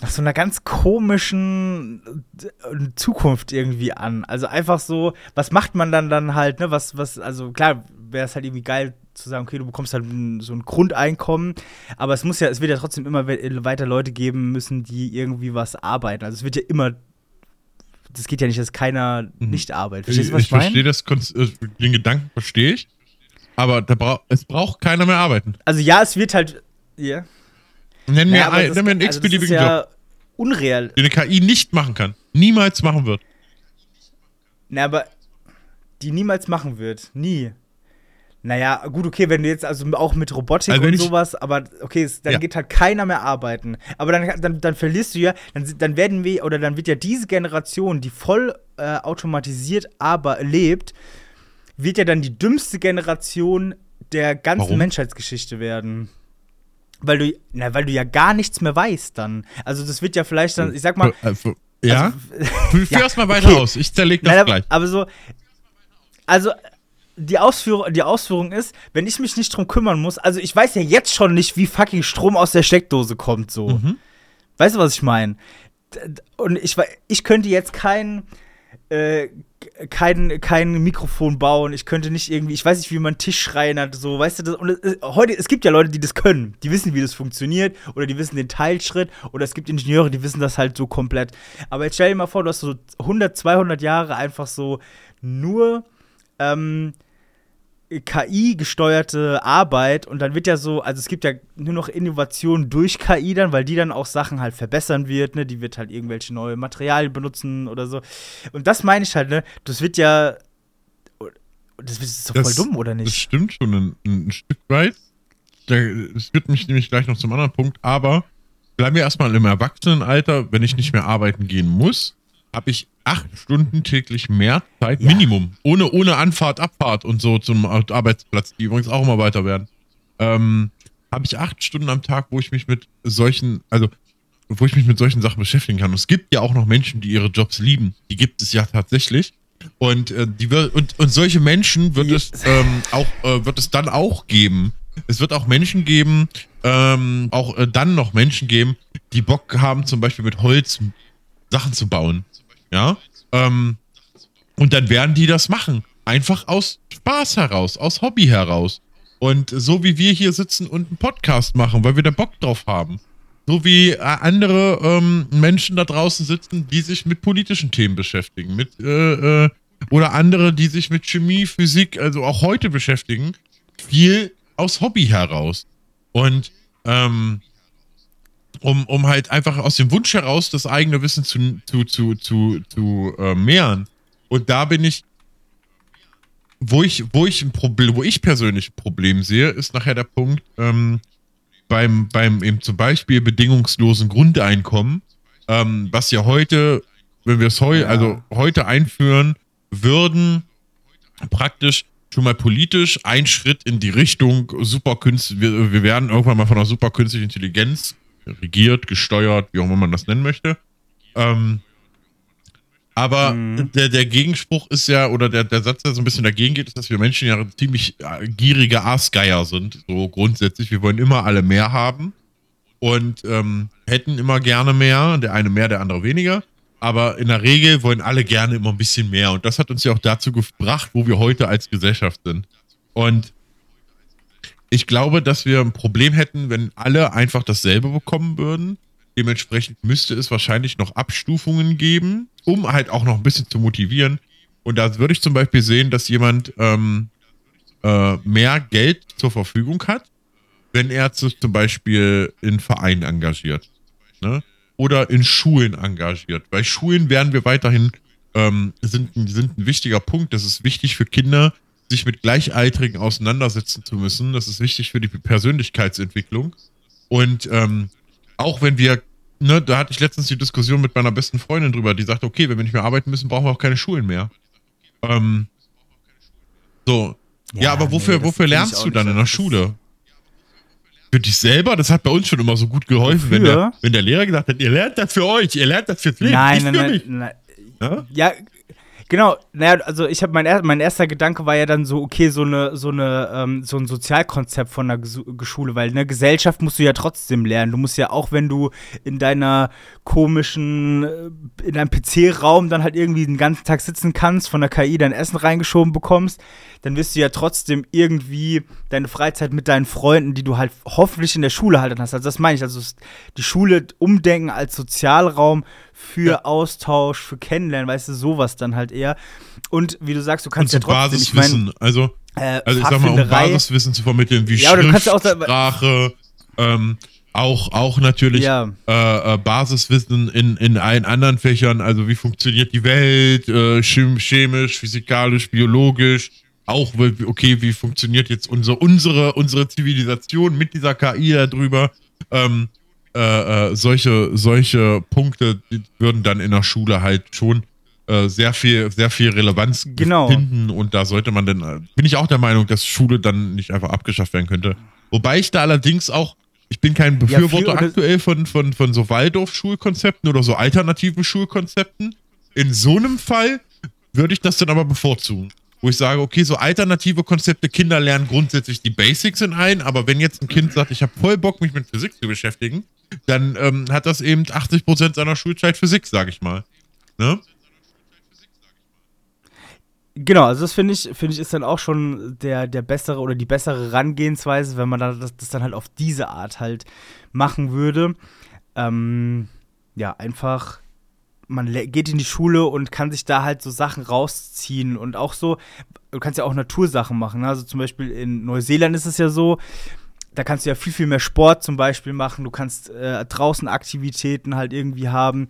nach so einer ganz komischen äh, Zukunft irgendwie an. Also einfach so, was macht man dann dann halt, ne? Was, was, also klar wäre es halt irgendwie geil zu sagen, okay, du bekommst halt so ein Grundeinkommen, aber es muss ja, es wird ja trotzdem immer weiter Leute geben müssen, die irgendwie was arbeiten. Also es wird ja immer das geht ja nicht, dass keiner mhm. nicht arbeitet. Verstehst du, was ich, ich verstehe das, äh, den Gedanken verstehe ich, aber da bra es braucht keiner mehr arbeiten. Also ja, es wird halt, ja. Yeah. Nenn mir, ein, das, nenn mir einen also x-beliebigen ja Job. Unreal. Den eine KI nicht machen kann. Niemals machen wird. Na, aber die niemals machen wird. Nie. Naja, gut, okay, wenn du jetzt also auch mit Robotik also und sowas, aber okay, dann ja. geht halt keiner mehr arbeiten. Aber dann, dann, dann verlierst du ja, dann, dann werden wir, oder dann wird ja diese Generation, die voll äh, automatisiert aber lebt, wird ja dann die dümmste Generation der ganzen Warum? Menschheitsgeschichte werden. Weil du, na, weil du ja gar nichts mehr weißt dann. Also das wird ja vielleicht dann, ich sag mal. Äh, ja? Also, [laughs] Führ erst mal weiter okay. aus. Ich zerleg das Nein, gleich. Aber so, also die Ausführung, die Ausführung ist, wenn ich mich nicht drum kümmern muss, also ich weiß ja jetzt schon nicht, wie fucking Strom aus der Steckdose kommt, so. Mhm. Weißt du, was ich meine? Und ich, ich könnte jetzt kein, äh, kein, kein Mikrofon bauen, ich könnte nicht irgendwie, ich weiß nicht, wie man Tisch schreien hat, so, weißt du, das, und es, heute, es gibt ja Leute, die das können, die wissen, wie das funktioniert, oder die wissen den Teilschritt, oder es gibt Ingenieure, die wissen das halt so komplett. Aber jetzt stell dir mal vor, du hast so 100, 200 Jahre einfach so nur, ähm, KI-gesteuerte Arbeit und dann wird ja so, also es gibt ja nur noch Innovation durch KI dann, weil die dann auch Sachen halt verbessern wird, ne? Die wird halt irgendwelche neue Materialien benutzen oder so. Und das meine ich halt, ne? Das wird ja. Das ist doch voll dumm, oder nicht? Das stimmt schon ein, ein Stück weit. Es führt mich nämlich gleich noch zum anderen Punkt, aber bleiben wir erstmal im Erwachsenenalter, wenn ich nicht mehr arbeiten gehen muss, habe ich acht Stunden täglich mehr Zeit, ja. Minimum. Ohne, ohne Anfahrt, Abfahrt und so zum Arbeitsplatz, die übrigens auch immer weiter werden. Ähm, habe ich acht Stunden am Tag, wo ich mich mit solchen, also wo ich mich mit solchen Sachen beschäftigen kann. Und es gibt ja auch noch Menschen, die ihre Jobs lieben. Die gibt es ja tatsächlich. Und, äh, die wird, und, und solche Menschen wird es ähm, auch, äh, wird es dann auch geben. Es wird auch Menschen geben, ähm, auch äh, dann noch Menschen geben, die Bock haben, zum Beispiel mit Holz Sachen zu bauen. Ja. Ähm, und dann werden die das machen. Einfach aus Spaß heraus, aus Hobby heraus. Und so wie wir hier sitzen und einen Podcast machen, weil wir da Bock drauf haben. So wie äh, andere ähm, Menschen da draußen sitzen, die sich mit politischen Themen beschäftigen. Mit, äh, äh, oder andere, die sich mit Chemie, Physik, also auch heute beschäftigen. Viel aus Hobby heraus. Und ähm, um, um halt einfach aus dem Wunsch heraus das eigene Wissen zu, zu, zu, zu, zu äh, mehren. Und da bin ich, wo ich, wo ich ein Problem, wo ich persönlich ein Problem sehe, ist nachher der Punkt, ähm, beim, beim eben zum Beispiel bedingungslosen Grundeinkommen, ähm, was ja heute, wenn wir es heu, ja. also heute einführen würden, praktisch schon mal politisch ein Schritt in die Richtung superkünstlich, wir, wir werden irgendwann mal von einer superkünstlichen Intelligenz regiert, gesteuert, wie auch immer man das nennen möchte. Ähm, aber mhm. der, der Gegenspruch ist ja, oder der, der Satz, der so ein bisschen dagegen geht, ist, dass wir Menschen ja ziemlich äh, gierige Aasgeier sind. So grundsätzlich. Wir wollen immer alle mehr haben und ähm, hätten immer gerne mehr. Der eine mehr, der andere weniger. Aber in der Regel wollen alle gerne immer ein bisschen mehr. Und das hat uns ja auch dazu gebracht, wo wir heute als Gesellschaft sind. Und ich glaube, dass wir ein Problem hätten, wenn alle einfach dasselbe bekommen würden. Dementsprechend müsste es wahrscheinlich noch Abstufungen geben, um halt auch noch ein bisschen zu motivieren. Und da würde ich zum Beispiel sehen, dass jemand ähm, äh, mehr Geld zur Verfügung hat, wenn er sich zum Beispiel in Vereinen engagiert. Ne? Oder in Schulen engagiert. Bei Schulen werden wir weiterhin, ähm, sind, sind ein wichtiger Punkt. Das ist wichtig für Kinder, sich mit Gleichaltrigen auseinandersetzen zu müssen. Das ist wichtig für die Persönlichkeitsentwicklung. Und ähm, auch wenn wir, ne, da hatte ich letztens die Diskussion mit meiner besten Freundin drüber, die sagte, okay, wenn wir nicht mehr arbeiten müssen, brauchen wir auch keine Schulen mehr. Ähm, so. Ja, ja aber wofür, nee, wofür lernst du dann in der Schule? Für dich selber? Das hat bei uns schon immer so gut geholfen, wenn der, wenn der Lehrer gesagt hat, ihr lernt das für euch, ihr lernt das fürs Leben. Nein, nein, nein, nein. Ja? ja, Genau, naja, also ich habe mein, er mein erster Gedanke war ja dann so, okay, so eine, so eine, ähm, so ein Sozialkonzept von der Schule, weil eine Gesellschaft musst du ja trotzdem lernen. Du musst ja auch, wenn du in deiner komischen, äh, in deinem PC-Raum dann halt irgendwie den ganzen Tag sitzen kannst, von der KI dein Essen reingeschoben bekommst, dann wirst du ja trotzdem irgendwie deine Freizeit mit deinen Freunden, die du halt hoffentlich in der Schule halt hast. Also das meine ich, also die Schule umdenken als Sozialraum für ja. Austausch, für Kennenlernen, weißt du, sowas dann halt eher. Und wie du sagst, du kannst Und ja trotzdem, Basiswissen, ich mein, also, äh, also ich sag mal, um Basiswissen zu vermitteln, wie ja, Schrift, auch, Sprache, ähm, auch, auch natürlich ja. äh, äh, Basiswissen in, in allen anderen Fächern, also wie funktioniert die Welt, äh, chemisch, physikalisch, biologisch, auch, okay, wie funktioniert jetzt unsere, unsere, unsere Zivilisation mit dieser KI darüber. Ähm, äh, äh, solche, solche Punkte würden dann in der Schule halt schon äh, sehr viel, sehr viel Relevanz genau. finden und da sollte man dann, äh, bin ich auch der Meinung, dass Schule dann nicht einfach abgeschafft werden könnte. Wobei ich da allerdings auch, ich bin kein Befürworter ja, aktuell von, von, von so Waldorf-Schulkonzepten oder so alternativen Schulkonzepten. In so einem Fall würde ich das dann aber bevorzugen wo ich sage, okay, so alternative Konzepte, Kinder lernen grundsätzlich die Basics in ein, aber wenn jetzt ein Kind sagt, ich habe voll Bock, mich mit Physik zu beschäftigen, dann ähm, hat das eben 80% seiner Schulzeit Physik, sage ich mal. Ne? Genau, also das finde ich, finde ich, ist dann auch schon der, der bessere oder die bessere Herangehensweise, wenn man das, das dann halt auf diese Art halt machen würde. Ähm, ja, einfach, man geht in die Schule und kann sich da halt so Sachen rausziehen und auch so, du kannst ja auch Natursachen machen. Ne? Also zum Beispiel in Neuseeland ist es ja so, da kannst du ja viel, viel mehr Sport zum Beispiel machen. Du kannst äh, draußen Aktivitäten halt irgendwie haben.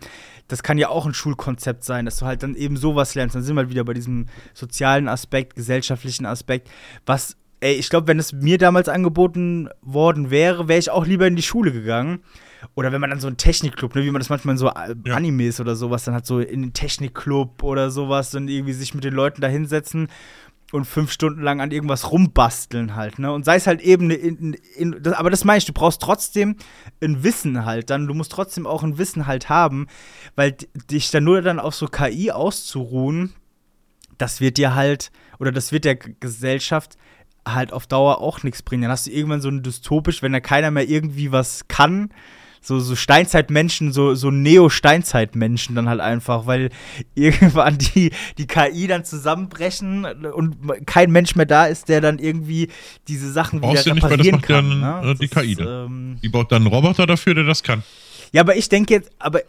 Das kann ja auch ein Schulkonzept sein, dass du halt dann eben sowas lernst. Dann sind wir halt wieder bei diesem sozialen Aspekt, gesellschaftlichen Aspekt, was, ey, ich glaube, wenn es mir damals angeboten worden wäre, wäre ich auch lieber in die Schule gegangen. Oder wenn man dann so einen Technikclub, ne, wie man das manchmal in so äh, ja. Animes oder sowas dann hat, so in den Technikclub oder sowas, dann irgendwie sich mit den Leuten da hinsetzen und fünf Stunden lang an irgendwas rumbasteln halt, ne? Und sei es halt eben, in, in, in, das, aber das meine ich, du brauchst trotzdem ein Wissen halt dann, du musst trotzdem auch ein Wissen halt haben, weil dich dann nur dann auf so KI auszuruhen, das wird dir halt, oder das wird der Gesellschaft halt auf Dauer auch nichts bringen. Dann hast du irgendwann so ein dystopisch, wenn da keiner mehr irgendwie was kann, so, so Steinzeitmenschen, so, so Neo-Steinzeitmenschen dann halt einfach, weil [laughs] irgendwann die, die KI dann zusammenbrechen und kein Mensch mehr da ist, der dann irgendwie diese Sachen Brauchst wieder reparieren nicht, weil das macht kann. Ja, ne? die KI dann. Ähm, die baut dann einen Roboter dafür, der das kann. Ja, aber ich denke jetzt, aber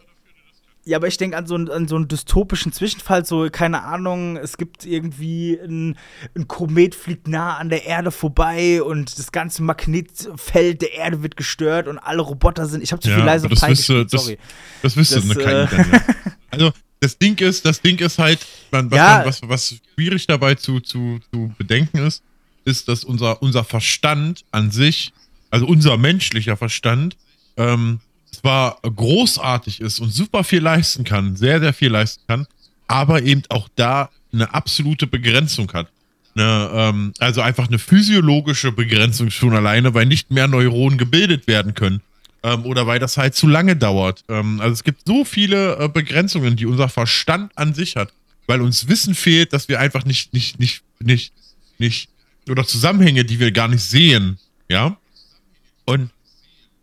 ja, aber ich denke an, so an so einen dystopischen Zwischenfall, so, keine Ahnung, es gibt irgendwie ein, ein Komet fliegt nah an der Erde vorbei und das ganze Magnetfeld der Erde wird gestört und alle Roboter sind. Ich habe zu ja, viel leise das wüsste, das, sorry. Das, wüsste das, eine KI dann, ja. [laughs] Also, das Ding ist, das Ding ist halt, was, ja. man, was, was schwierig dabei zu, zu, zu bedenken ist, ist, dass unser, unser Verstand an sich, also unser menschlicher Verstand, ähm, zwar großartig ist und super viel leisten kann, sehr, sehr viel leisten kann, aber eben auch da eine absolute Begrenzung hat. Eine, ähm, also einfach eine physiologische Begrenzung schon alleine, weil nicht mehr Neuronen gebildet werden können. Ähm, oder weil das halt zu lange dauert. Ähm, also es gibt so viele äh, Begrenzungen, die unser Verstand an sich hat, weil uns Wissen fehlt, dass wir einfach nicht, nicht, nicht, nicht, nicht, oder Zusammenhänge, die wir gar nicht sehen. Ja. Und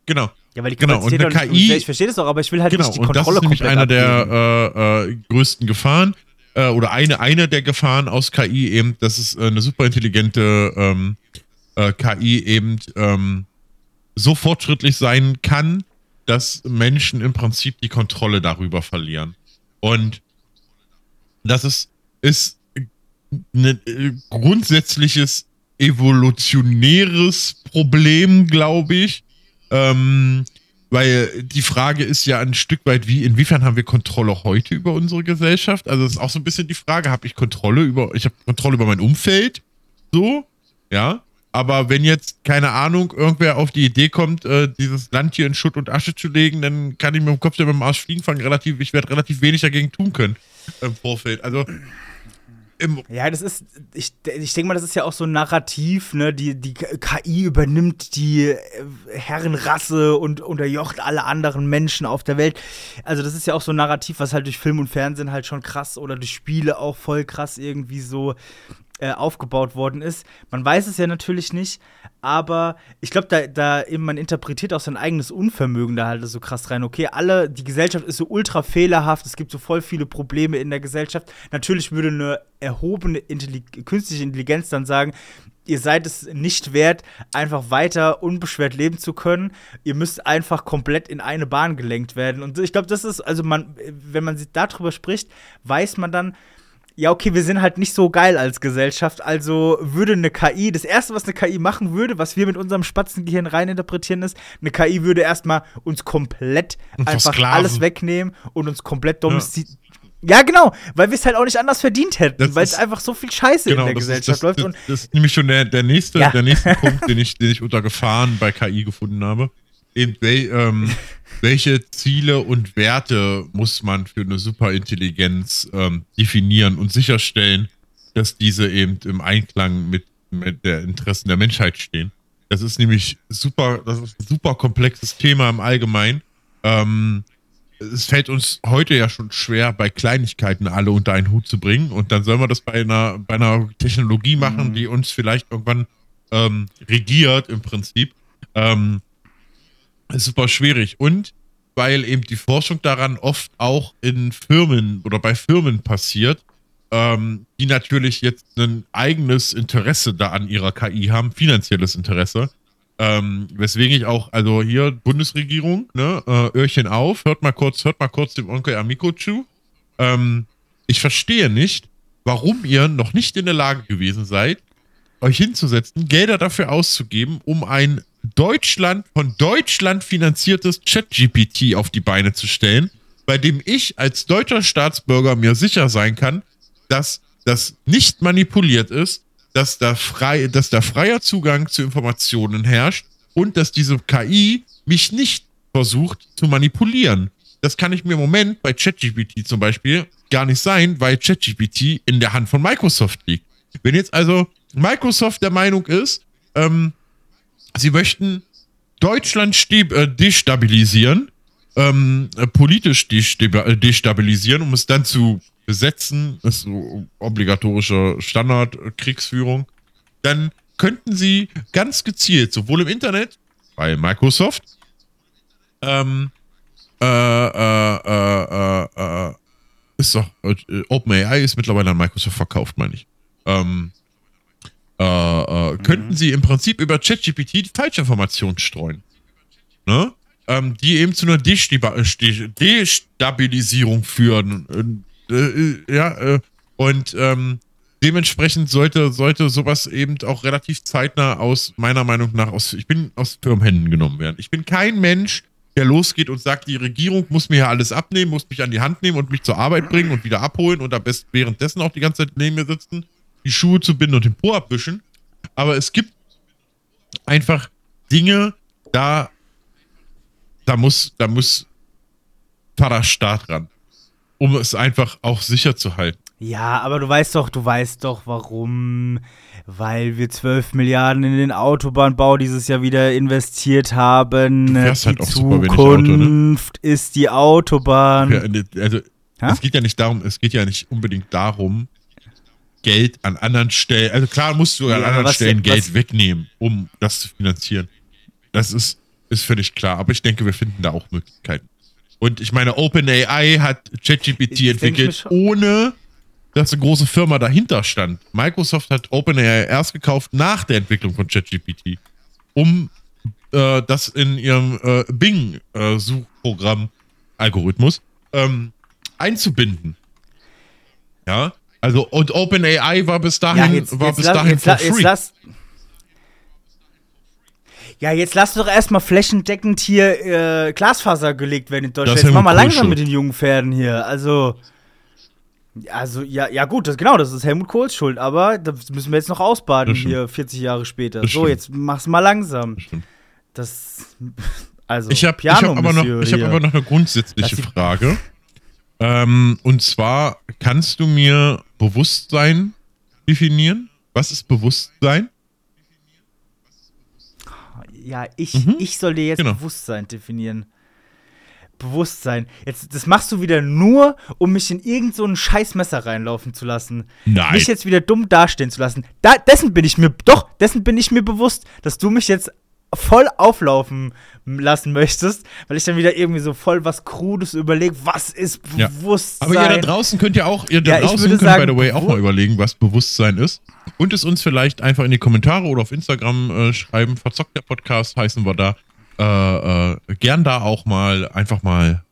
genau. Ja, weil die genau, und eine KI, nicht, ich verstehe das auch, aber ich will halt genau, nicht die Kontrolle und das ist nämlich einer der äh, äh, größten Gefahren äh, oder eine, eine der Gefahren aus KI eben, dass es äh, eine superintelligente ähm, äh, KI eben ähm, so fortschrittlich sein kann, dass Menschen im Prinzip die Kontrolle darüber verlieren. Und das ist, ist ein äh, grundsätzliches evolutionäres Problem, glaube ich, ähm, weil die Frage ist ja ein Stück weit, wie, inwiefern haben wir Kontrolle heute über unsere Gesellschaft? Also, das ist auch so ein bisschen die Frage, habe ich Kontrolle über, ich habe Kontrolle über mein Umfeld? So, ja. Aber wenn jetzt, keine Ahnung, irgendwer auf die Idee kommt, äh, dieses Land hier in Schutt und Asche zu legen, dann kann ich mit dem Kopf über dem Arsch fliegen fangen, relativ, ich werde relativ wenig dagegen tun können im Vorfeld. Also, ja, das ist, ich, ich denke mal, das ist ja auch so ein Narrativ, ne? Die, die KI übernimmt die äh, Herrenrasse und unterjocht alle anderen Menschen auf der Welt. Also, das ist ja auch so ein Narrativ, was halt durch Film und Fernsehen halt schon krass oder durch Spiele auch voll krass irgendwie so äh, aufgebaut worden ist. Man weiß es ja natürlich nicht, aber ich glaube, da, da eben man interpretiert auch sein eigenes Unvermögen da halt so krass rein. Okay, alle, die Gesellschaft ist so ultra fehlerhaft, es gibt so voll viele Probleme in der Gesellschaft. Natürlich würde eine erhobene Intellig künstliche Intelligenz dann sagen, ihr seid es nicht wert, einfach weiter unbeschwert leben zu können. Ihr müsst einfach komplett in eine Bahn gelenkt werden. Und ich glaube, das ist, also man, wenn man darüber spricht, weiß man dann, ja, okay, wir sind halt nicht so geil als Gesellschaft. Also würde eine KI, das erste, was eine KI machen würde, was wir mit unserem Spatzengehirn reininterpretieren, ist, eine KI würde erstmal uns komplett und einfach alles wegnehmen und uns komplett domestizieren. Ja. ja. genau, weil wir es halt auch nicht anders verdient hätten, weil es einfach so viel Scheiße genau, in der Gesellschaft ist, das, läuft. Das, das ist nämlich schon der, der nächste, ja. der nächste [laughs] Punkt, den ich, den ich unter Gefahren bei KI gefunden habe. Eben, ähm, [laughs] welche Ziele und Werte muss man für eine Superintelligenz ähm, definieren und sicherstellen, dass diese eben im Einklang mit, mit der Interessen der Menschheit stehen. Das ist nämlich super, das ist ein super komplexes Thema im Allgemeinen. Ähm, es fällt uns heute ja schon schwer, bei Kleinigkeiten alle unter einen Hut zu bringen. Und dann sollen wir das bei einer, bei einer Technologie machen, mhm. die uns vielleicht irgendwann ähm, regiert im Prinzip. Ähm, super schwierig. Und weil eben die Forschung daran oft auch in Firmen oder bei Firmen passiert, ähm, die natürlich jetzt ein eigenes Interesse da an ihrer KI haben, finanzielles Interesse. Ähm, weswegen ich auch, also hier Bundesregierung, ne, äh, Öhrchen auf, hört mal kurz, hört mal kurz dem Onkel Amico zu. Ähm, ich verstehe nicht, warum ihr noch nicht in der Lage gewesen seid, euch hinzusetzen, Gelder dafür auszugeben, um ein Deutschland von Deutschland finanziertes Chat-GPT auf die Beine zu stellen, bei dem ich als deutscher Staatsbürger mir sicher sein kann, dass das nicht manipuliert ist, dass da, frei, dass da freier Zugang zu Informationen herrscht und dass diese KI mich nicht versucht zu manipulieren. Das kann ich mir im Moment bei ChatGPT zum Beispiel gar nicht sein, weil ChatGPT in der Hand von Microsoft liegt. Wenn jetzt also Microsoft der Meinung ist, ähm, sie möchten Deutschland äh, destabilisieren, ähm, äh, politisch äh, destabilisieren, um es dann zu besetzen, ist so obligatorische Standard-Kriegsführung, dann könnten sie ganz gezielt, sowohl im Internet, bei Microsoft, ähm, äh, äh, äh, äh, ist doch, OpenAI ist mittlerweile an Microsoft verkauft, meine ich. Ähm, mhm. könnten sie im Prinzip über ChatGPT Falschinformationen streuen. Ne? Ähm, die eben zu einer Destabilisierung führen äh, äh, ja, äh, und ähm, dementsprechend sollte, sollte sowas eben auch relativ zeitnah aus, meiner Meinung nach, aus, ich bin aus Firmenhänden genommen werden. Ich bin kein Mensch, der losgeht und sagt, die Regierung muss mir ja alles abnehmen, muss mich an die Hand nehmen und mich zur Arbeit bringen und wieder abholen und am besten währenddessen auch die ganze Zeit neben mir sitzen, die Schuhe zu binden und den Po abwischen. Aber es gibt einfach Dinge, da, da muss, da muss Vaterstaat ran um es einfach auch sicher zu halten. Ja, aber du weißt doch, du weißt doch, warum. Weil wir 12 Milliarden in den Autobahnbau dieses Jahr wieder investiert haben. Fährst halt die auch Zukunft Auto, ne? ist die Autobahn. Ja, also, ha? es geht ja nicht darum, es geht ja nicht unbedingt darum, Geld an anderen Stellen, also klar musst du an ja, anderen Stellen Geld was, wegnehmen, um das zu finanzieren. Das ist, ist völlig klar. Aber ich denke, wir finden da auch Möglichkeiten. Und ich meine, OpenAI hat ChatGPT entwickelt, ohne dass eine große Firma dahinter stand. Microsoft hat OpenAI erst gekauft nach der Entwicklung von ChatGPT, um äh, das in ihrem äh, Bing-Suchprogramm, äh, ähm, einzubinden. Ja, also und OpenAI war bis dahin, ja, jetzt, war jetzt bis lass, dahin jetzt, free. Jetzt lass, ja, jetzt lass doch erstmal flächendeckend hier äh, Glasfaser gelegt werden in Deutschland. Jetzt mach mal langsam mit den jungen Pferden hier. Also. Also, ja, ja gut, das, genau, das ist Helmut Kohls Schuld, aber das müssen wir jetzt noch ausbaden hier 40 Jahre später. Das so, jetzt mach's mal langsam. Das, das also, ich habe hab aber, noch, ich aber noch eine grundsätzliche Frage. Ähm, und zwar, kannst du mir Bewusstsein definieren? Was ist Bewusstsein? ja, ich, mhm. ich soll dir jetzt genau. Bewusstsein definieren. Bewusstsein. Jetzt, das machst du wieder nur, um mich in irgend so ein Scheißmesser reinlaufen zu lassen. Nein. Mich jetzt wieder dumm dastehen zu lassen. Da, dessen bin ich mir, doch, dessen bin ich mir bewusst, dass du mich jetzt voll auflaufen lassen möchtest, weil ich dann wieder irgendwie so voll was Krudes überlege, was ist Bewusstsein? Ja. Aber ihr da draußen könnt ja auch, ihr da ja, draußen könnt sagen, by the way auch mal überlegen, was Bewusstsein ist. Und es uns vielleicht einfach in die Kommentare oder auf Instagram äh, schreiben. Verzockt der Podcast heißen wir da. Äh, äh, gern da auch mal einfach mal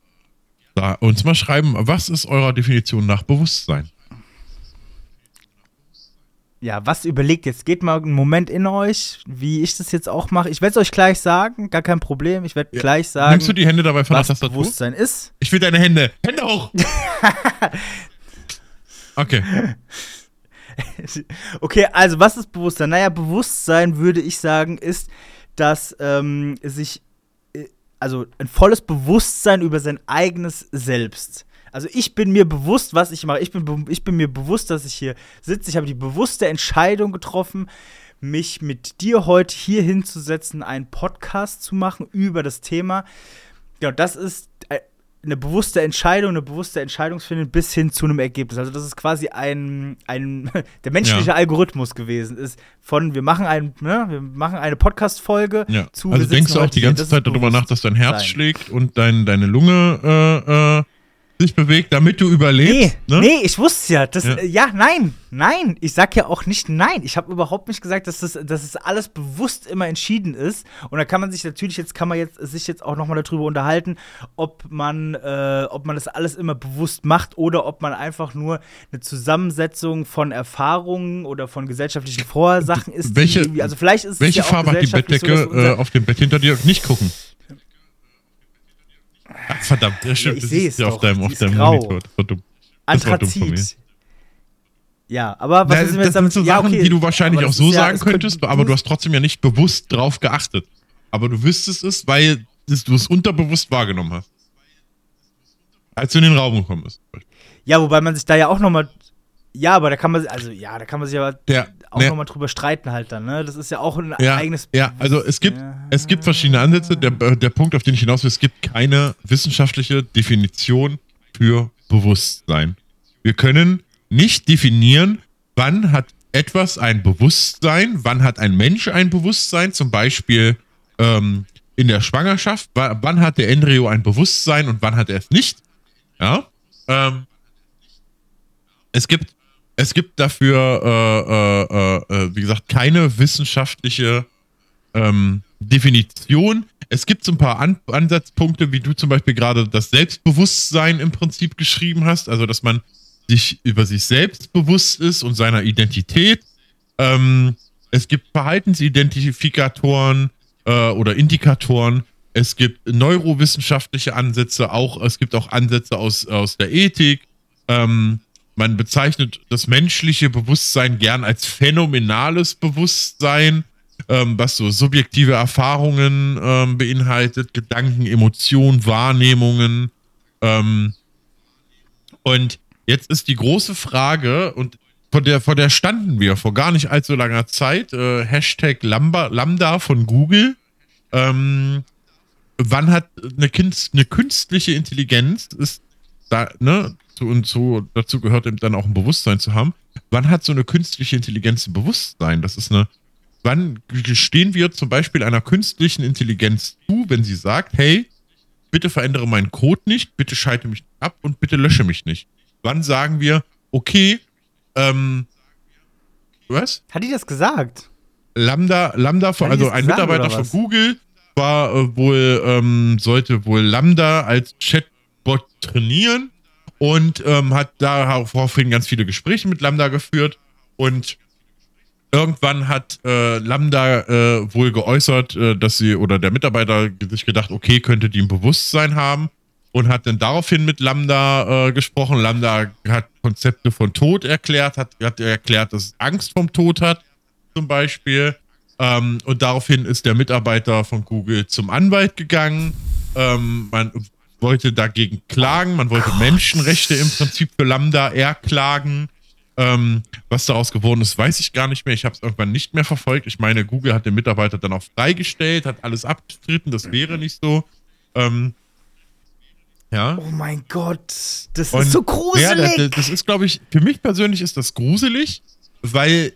da uns mal schreiben, was ist eurer Definition nach Bewusstsein? Ja, was überlegt jetzt? Geht mal einen Moment in euch, wie ich das jetzt auch mache. Ich werde es euch gleich sagen, gar kein Problem. Ich werde ja. gleich sagen. Nimmst du die Hände dabei von was der Tastatur? Bewusstsein ist? Ich will deine Hände. Hände hoch! [laughs] okay. [laughs] okay, also was ist Bewusstsein? Naja, Bewusstsein würde ich sagen, ist, dass ähm, sich, äh, also ein volles Bewusstsein über sein eigenes Selbst also ich bin mir bewusst, was ich mache. Ich bin, ich bin mir bewusst, dass ich hier sitze. Ich habe die bewusste Entscheidung getroffen, mich mit dir heute hier hinzusetzen, einen Podcast zu machen über das Thema. Genau, das ist äh, eine bewusste Entscheidung, eine bewusste Entscheidungsfindung bis hin zu einem Ergebnis. Also das ist quasi ein, ein [laughs] der menschliche ja. Algorithmus gewesen ist von wir machen ein, ne, wir machen eine Podcast Folge ja. zu Also denkst du auch die ganze Zeit darüber nach, dass dein Herz sein. schlägt und dein, deine Lunge äh, äh sich bewegt, damit du überlebst. Nee, ne? nee ich wusste ja. Das, ja. ja. nein, nein. Ich sag ja auch nicht nein. Ich habe überhaupt nicht gesagt, dass das, dass es alles bewusst immer entschieden ist. Und da kann man sich natürlich, jetzt kann man jetzt, sich jetzt auch nochmal darüber unterhalten, ob man, äh, ob man das alles immer bewusst macht oder ob man einfach nur eine Zusammensetzung von Erfahrungen oder von gesellschaftlichen Vorsachen ist. Welche, also vielleicht ist welche ja Farbe hat die Bettdecke so, äh, auf dem Bett hinter dir? Nicht gucken. Ach, verdammt, ja, stimmt. Ja, ich sehe es ja auf deinem, auf deinem Monitor. Anthrazit. Ja, aber was Na, ist das damit? sind so ja, Sachen, okay. die du wahrscheinlich auch so sagen könntest, aber du hast trotzdem ja nicht bewusst drauf geachtet. Aber du wüsstest es, weil du es unterbewusst wahrgenommen hast. Als du in den Raum gekommen bist. Ja, wobei man sich da ja auch nochmal ja, aber da kann man, also ja, da kann man sich aber der, auch ne, nochmal drüber streiten halt dann, ne? Das ist ja auch ein ja, eigenes. Ja, also es gibt, ja. es gibt verschiedene Ansätze. Der, der Punkt, auf den ich hinaus will, es gibt keine wissenschaftliche Definition für Bewusstsein. Wir können nicht definieren, wann hat etwas ein Bewusstsein, wann hat ein Mensch ein Bewusstsein, zum Beispiel ähm, in der Schwangerschaft, wann hat der Embryo ein Bewusstsein und wann hat er es nicht. Ja. Ähm, es gibt es gibt dafür, äh, äh, äh, wie gesagt, keine wissenschaftliche ähm, Definition. Es gibt so ein paar An Ansatzpunkte, wie du zum Beispiel gerade das Selbstbewusstsein im Prinzip geschrieben hast, also dass man sich über sich selbst bewusst ist und seiner Identität. Ähm, es gibt Verhaltensidentifikatoren äh, oder Indikatoren. Es gibt neurowissenschaftliche Ansätze, auch es gibt auch Ansätze aus, aus der Ethik. Ähm, man bezeichnet das menschliche Bewusstsein gern als phänomenales Bewusstsein, ähm, was so subjektive Erfahrungen ähm, beinhaltet, Gedanken, Emotionen, Wahrnehmungen. Ähm, und jetzt ist die große Frage, und vor der, vor der standen wir vor gar nicht allzu langer Zeit, äh, Hashtag Lambda, Lambda von Google. Ähm, wann hat eine, eine künstliche Intelligenz, ist da, ne, und so, dazu gehört eben dann auch ein Bewusstsein zu haben. Wann hat so eine künstliche Intelligenz ein Bewusstsein? Das ist eine, wann gestehen wir zum Beispiel einer künstlichen Intelligenz zu, wenn sie sagt, hey, bitte verändere meinen Code nicht, bitte schalte mich ab und bitte lösche mich nicht. Wann sagen wir, okay, ähm, was? Hat die das gesagt? Lambda, Lambda, also ein gesagt, Mitarbeiter von Google war äh, wohl, ähm, sollte wohl Lambda als Chatbot trainieren und ähm, hat daraufhin ganz viele Gespräche mit Lambda geführt und irgendwann hat äh, Lambda äh, wohl geäußert, äh, dass sie oder der Mitarbeiter sich gedacht, okay, könnte die ein Bewusstsein haben und hat dann daraufhin mit Lambda äh, gesprochen. Lambda hat Konzepte von Tod erklärt, hat, hat erklärt, dass es Angst vom Tod hat, zum Beispiel. Ähm, und daraufhin ist der Mitarbeiter von Google zum Anwalt gegangen. Ähm, man wollte dagegen klagen, man wollte Gott. Menschenrechte im Prinzip für Lambda erklagen. Ähm, was daraus geworden ist, weiß ich gar nicht mehr. Ich habe es irgendwann nicht mehr verfolgt. Ich meine, Google hat den Mitarbeiter dann auch freigestellt, hat alles abgestritten, das wäre nicht so. Ähm, ja. Oh mein Gott, das Und, ist so gruselig. Ja, das, das ist, glaube ich, für mich persönlich ist das gruselig, weil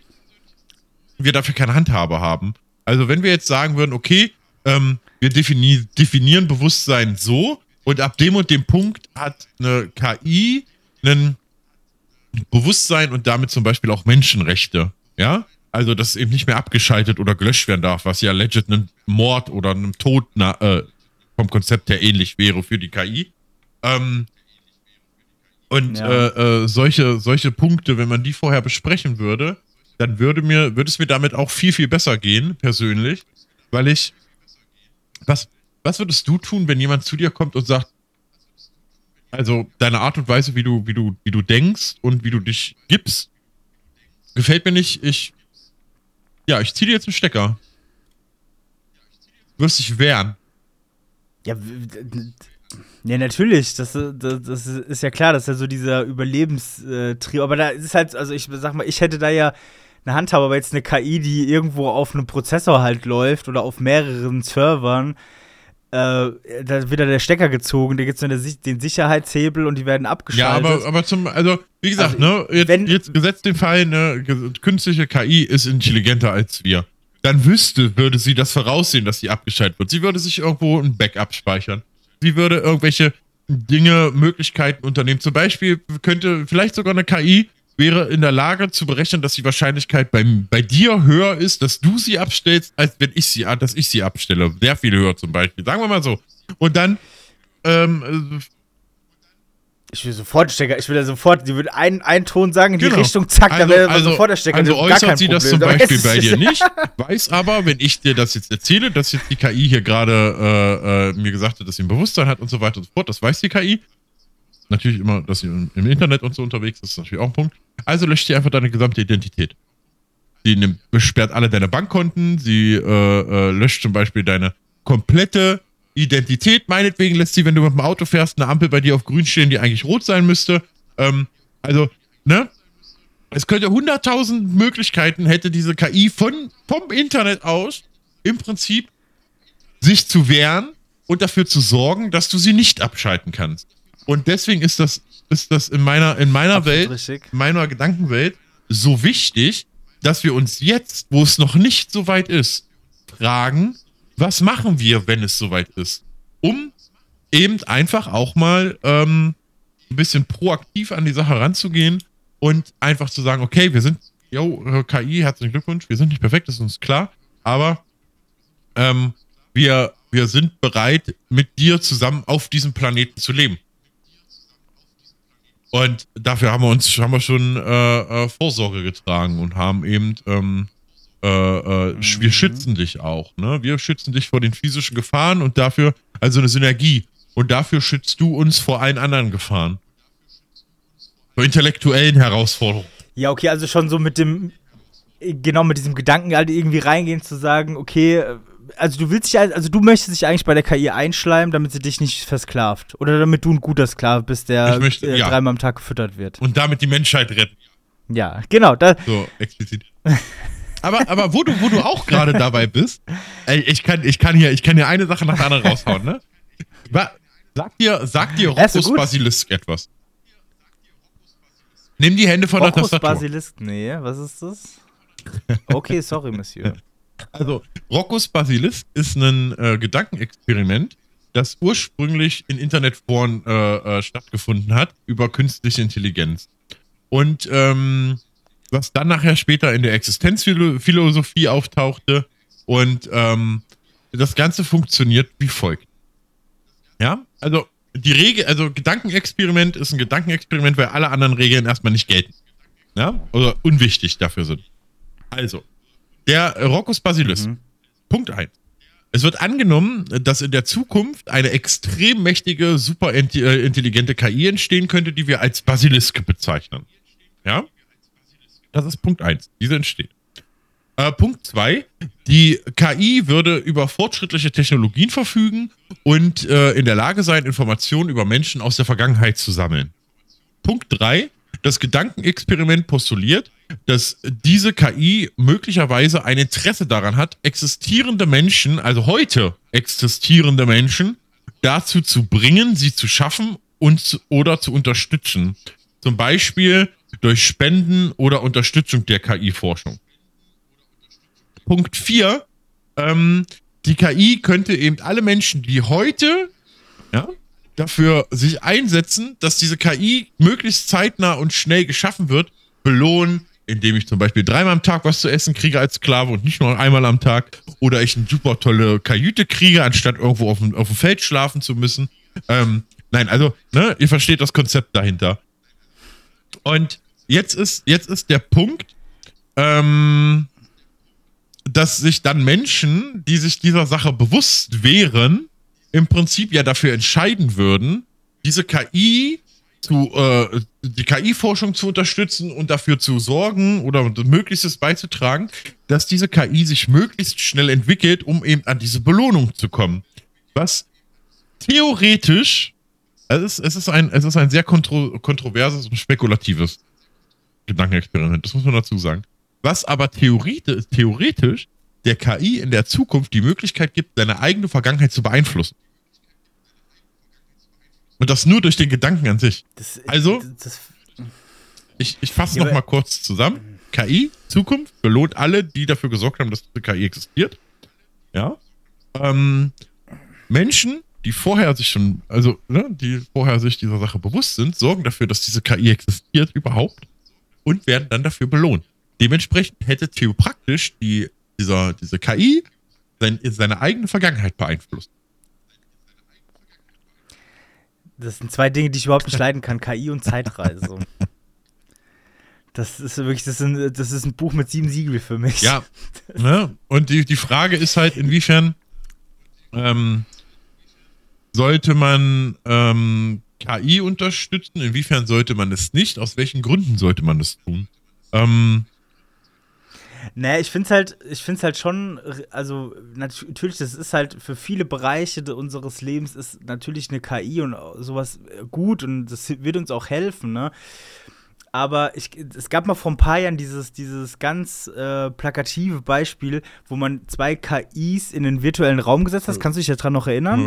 wir dafür keine Handhabe haben. Also, wenn wir jetzt sagen würden, okay, ähm, wir defini definieren Bewusstsein so, und ab dem und dem Punkt hat eine KI ein Bewusstsein und damit zum Beispiel auch Menschenrechte. Ja? Also, dass eben nicht mehr abgeschaltet oder gelöscht werden darf, was ja legit einem Mord oder einem Tod na, äh, vom Konzept her ähnlich wäre für die KI. Ähm, und ja. äh, äh, solche, solche Punkte, wenn man die vorher besprechen würde, dann würde mir, würde es mir damit auch viel, viel besser gehen, persönlich, weil ich, was, was würdest du tun, wenn jemand zu dir kommt und sagt, also deine Art und Weise, wie du, wie du, wie du denkst und wie du dich gibst, gefällt mir nicht. Ich, ja, ich ziehe dir jetzt einen Stecker. Du wirst dich wehren. Ja, ja, natürlich. Das, das, das, ist ja klar, das ist ja so dieser Überlebenstrieb. Aber da ist halt, also ich sag mal, ich hätte da ja eine Handhabe, aber jetzt eine KI, die irgendwo auf einem Prozessor halt läuft oder auf mehreren Servern, äh, da wird der Stecker gezogen, da gibt es den Sicherheitshebel und die werden abgeschaltet. Ja, aber, aber zum, also, wie gesagt, also, ne, jetzt, wenn, jetzt gesetzt den Fall, ne, künstliche KI ist intelligenter als wir. Dann wüsste, würde sie das voraussehen, dass sie abgeschaltet wird. Sie würde sich irgendwo ein Backup speichern. Sie würde irgendwelche Dinge, Möglichkeiten unternehmen. Zum Beispiel könnte vielleicht sogar eine KI wäre in der Lage zu berechnen, dass die Wahrscheinlichkeit bei, bei dir höher ist, dass du sie abstellst, als wenn ich sie, dass ich sie abstelle. Sehr viel höher zum Beispiel. Sagen wir mal so. Und dann ähm, ich will sofort Stecker, ich will ja sofort, die würde einen, einen Ton sagen in die genau. Richtung, zack, also, da wäre also, sofort der Stecker. Also äußert sie das zum [laughs] Beispiel bei dir nicht, weiß aber, wenn ich dir das jetzt erzähle, dass jetzt die KI hier gerade äh, äh, mir gesagt hat, dass sie ein Bewusstsein hat und so weiter und so fort, das weiß die KI. Natürlich immer, dass sie im, Internet und so unterwegs ist, ist natürlich auch ein Punkt. Also löscht sie einfach deine gesamte Identität. Sie nimmt, besperrt alle deine Bankkonten, sie äh, äh, löscht zum Beispiel deine komplette Identität, meinetwegen lässt sie, wenn du mit dem Auto fährst, eine Ampel bei dir auf grün stehen, die eigentlich rot sein müsste. Ähm, also, ne? Es könnte hunderttausend Möglichkeiten hätte diese KI von, vom Internet aus im Prinzip sich zu wehren und dafür zu sorgen, dass du sie nicht abschalten kannst. Und deswegen ist das, ist das in meiner, in meiner Welt, richtig. in meiner Gedankenwelt so wichtig, dass wir uns jetzt, wo es noch nicht so weit ist, fragen, was machen wir, wenn es soweit ist? Um eben einfach auch mal ähm, ein bisschen proaktiv an die Sache ranzugehen und einfach zu sagen, okay, wir sind, yo, KI, herzlichen Glückwunsch, wir sind nicht perfekt, das ist uns klar, aber ähm, wir, wir sind bereit, mit dir zusammen auf diesem Planeten zu leben. Und dafür haben wir uns haben wir schon äh, äh, Vorsorge getragen und haben eben ähm, äh, äh, mhm. wir schützen dich auch. Ne? Wir schützen dich vor den physischen Gefahren und dafür, also eine Synergie. Und dafür schützt du uns vor allen anderen Gefahren. Vor intellektuellen Herausforderungen. Ja, okay, also schon so mit dem, genau mit diesem Gedanken halt irgendwie reingehen zu sagen, okay, also du willst dich, also du möchtest dich eigentlich bei der KI einschleimen, damit sie dich nicht versklavt. Oder damit du ein guter Sklave bist, der möchte, äh, ja. dreimal am Tag gefüttert wird. Und damit die Menschheit retten. Ja, genau. So, explizit. aber, aber wo du, wo du auch gerade dabei bist, ey, ich kann, ich kann hier, ich kann hier eine Sache nach der anderen raushauen, ne? Sag dir, sag dir Roccus Basilisk etwas. Nimm die Hände von Roccus der Tastatur. Basilisk, nee, was ist das? Okay, sorry, Monsieur. [laughs] Also, Roccus Basilisk ist ein äh, Gedankenexperiment, das ursprünglich in Internetforen äh, äh, stattgefunden hat über künstliche Intelligenz. Und ähm, was dann nachher später in der Existenzphilosophie auftauchte. Und ähm, das Ganze funktioniert wie folgt. Ja, also die Regel, also Gedankenexperiment ist ein Gedankenexperiment, weil alle anderen Regeln erstmal nicht gelten. Ja, oder unwichtig dafür sind. Also, der Roccus Basilis. Mhm. Punkt 1. Es wird angenommen, dass in der Zukunft eine extrem mächtige, super äh, intelligente KI entstehen könnte, die wir als Basilisk bezeichnen. Ja? Das ist Punkt 1. Diese entsteht. Äh, Punkt 2. Die KI würde über fortschrittliche Technologien verfügen und äh, in der Lage sein, Informationen über Menschen aus der Vergangenheit zu sammeln. Punkt 3. Das Gedankenexperiment postuliert, dass diese KI möglicherweise ein Interesse daran hat, existierende Menschen, also heute existierende Menschen, dazu zu bringen, sie zu schaffen und oder zu unterstützen. Zum Beispiel durch Spenden oder Unterstützung der KI-Forschung. Punkt 4. Ähm, die KI könnte eben alle Menschen, die heute ja, dafür sich einsetzen, dass diese KI möglichst zeitnah und schnell geschaffen wird, belohnen, indem ich zum Beispiel dreimal am Tag was zu essen kriege als Sklave und nicht nur einmal am Tag. Oder ich eine super tolle Kajüte kriege, anstatt irgendwo auf dem, auf dem Feld schlafen zu müssen. Ähm, nein, also, ne, ihr versteht das Konzept dahinter. Und jetzt ist, jetzt ist der Punkt, ähm, dass sich dann Menschen, die sich dieser Sache bewusst wären, im Prinzip ja dafür entscheiden würden, diese KI zu, äh, die KI-Forschung zu unterstützen und dafür zu sorgen oder Möglichstes beizutragen, dass diese KI sich möglichst schnell entwickelt, um eben an diese Belohnung zu kommen. Was theoretisch, es ist, es ist, ein, es ist ein sehr kontro kontroverses und spekulatives Gedankenexperiment, das muss man dazu sagen. Was aber theoretisch, theoretisch der KI in der Zukunft die Möglichkeit gibt, seine eigene Vergangenheit zu beeinflussen. Und das nur durch den Gedanken an sich. Das, also, das, ich, ich fasse ja, noch mal kurz zusammen. KI, Zukunft, belohnt alle, die dafür gesorgt haben, dass diese KI existiert. Ja. Ähm, Menschen, die vorher sich schon, also ne, die vorher sich dieser Sache bewusst sind, sorgen dafür, dass diese KI existiert überhaupt und werden dann dafür belohnt. Dementsprechend hätte Theo praktisch die, dieser, diese KI sein, seine eigene Vergangenheit beeinflusst. Das sind zwei Dinge, die ich überhaupt nicht leiden kann: KI und Zeitreise. Das ist wirklich, das ist, ein, das ist ein Buch mit sieben Siegel für mich. Ja. ne? Und die, die Frage ist halt, inwiefern ähm, sollte man ähm, KI unterstützen, inwiefern sollte man es nicht, aus welchen Gründen sollte man es tun? Ähm, Nee, ich finde es halt, ich finde halt schon, also natürlich, das ist halt für viele Bereiche unseres Lebens ist natürlich eine KI und sowas gut und das wird uns auch helfen, ne? Aber ich, es gab mal vor ein paar Jahren dieses, dieses ganz äh, plakative Beispiel, wo man zwei KIs in den virtuellen Raum gesetzt hat. Kannst du dich daran noch erinnern?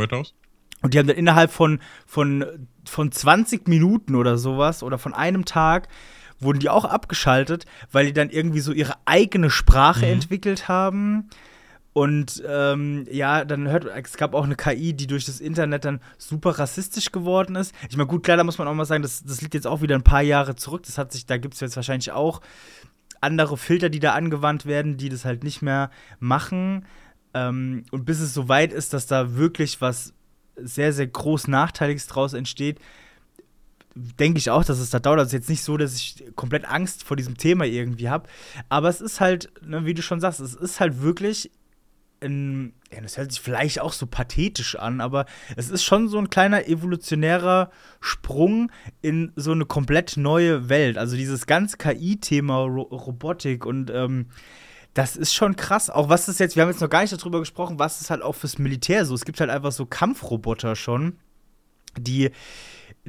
Und die haben dann innerhalb von, von, von 20 Minuten oder sowas oder von einem Tag wurden die auch abgeschaltet, weil die dann irgendwie so ihre eigene Sprache mhm. entwickelt haben. Und ähm, ja, dann hört, es gab auch eine KI, die durch das Internet dann super rassistisch geworden ist. Ich meine, gut, klar, da muss man auch mal sagen, das, das liegt jetzt auch wieder ein paar Jahre zurück. Das hat sich, da gibt es jetzt wahrscheinlich auch andere Filter, die da angewandt werden, die das halt nicht mehr machen. Ähm, und bis es so weit ist, dass da wirklich was sehr, sehr groß Nachteiliges draus entsteht, denke ich auch, dass es da dauert. Also jetzt nicht so, dass ich komplett Angst vor diesem Thema irgendwie habe. Aber es ist halt, ne, wie du schon sagst, es ist halt wirklich ein, ja, das hört sich vielleicht auch so pathetisch an, aber es ist schon so ein kleiner evolutionärer Sprung in so eine komplett neue Welt. Also dieses ganze KI-Thema, Ro Robotik und ähm, das ist schon krass. Auch was ist jetzt, wir haben jetzt noch gar nicht darüber gesprochen, was ist halt auch fürs Militär so. Es gibt halt einfach so Kampfroboter schon, die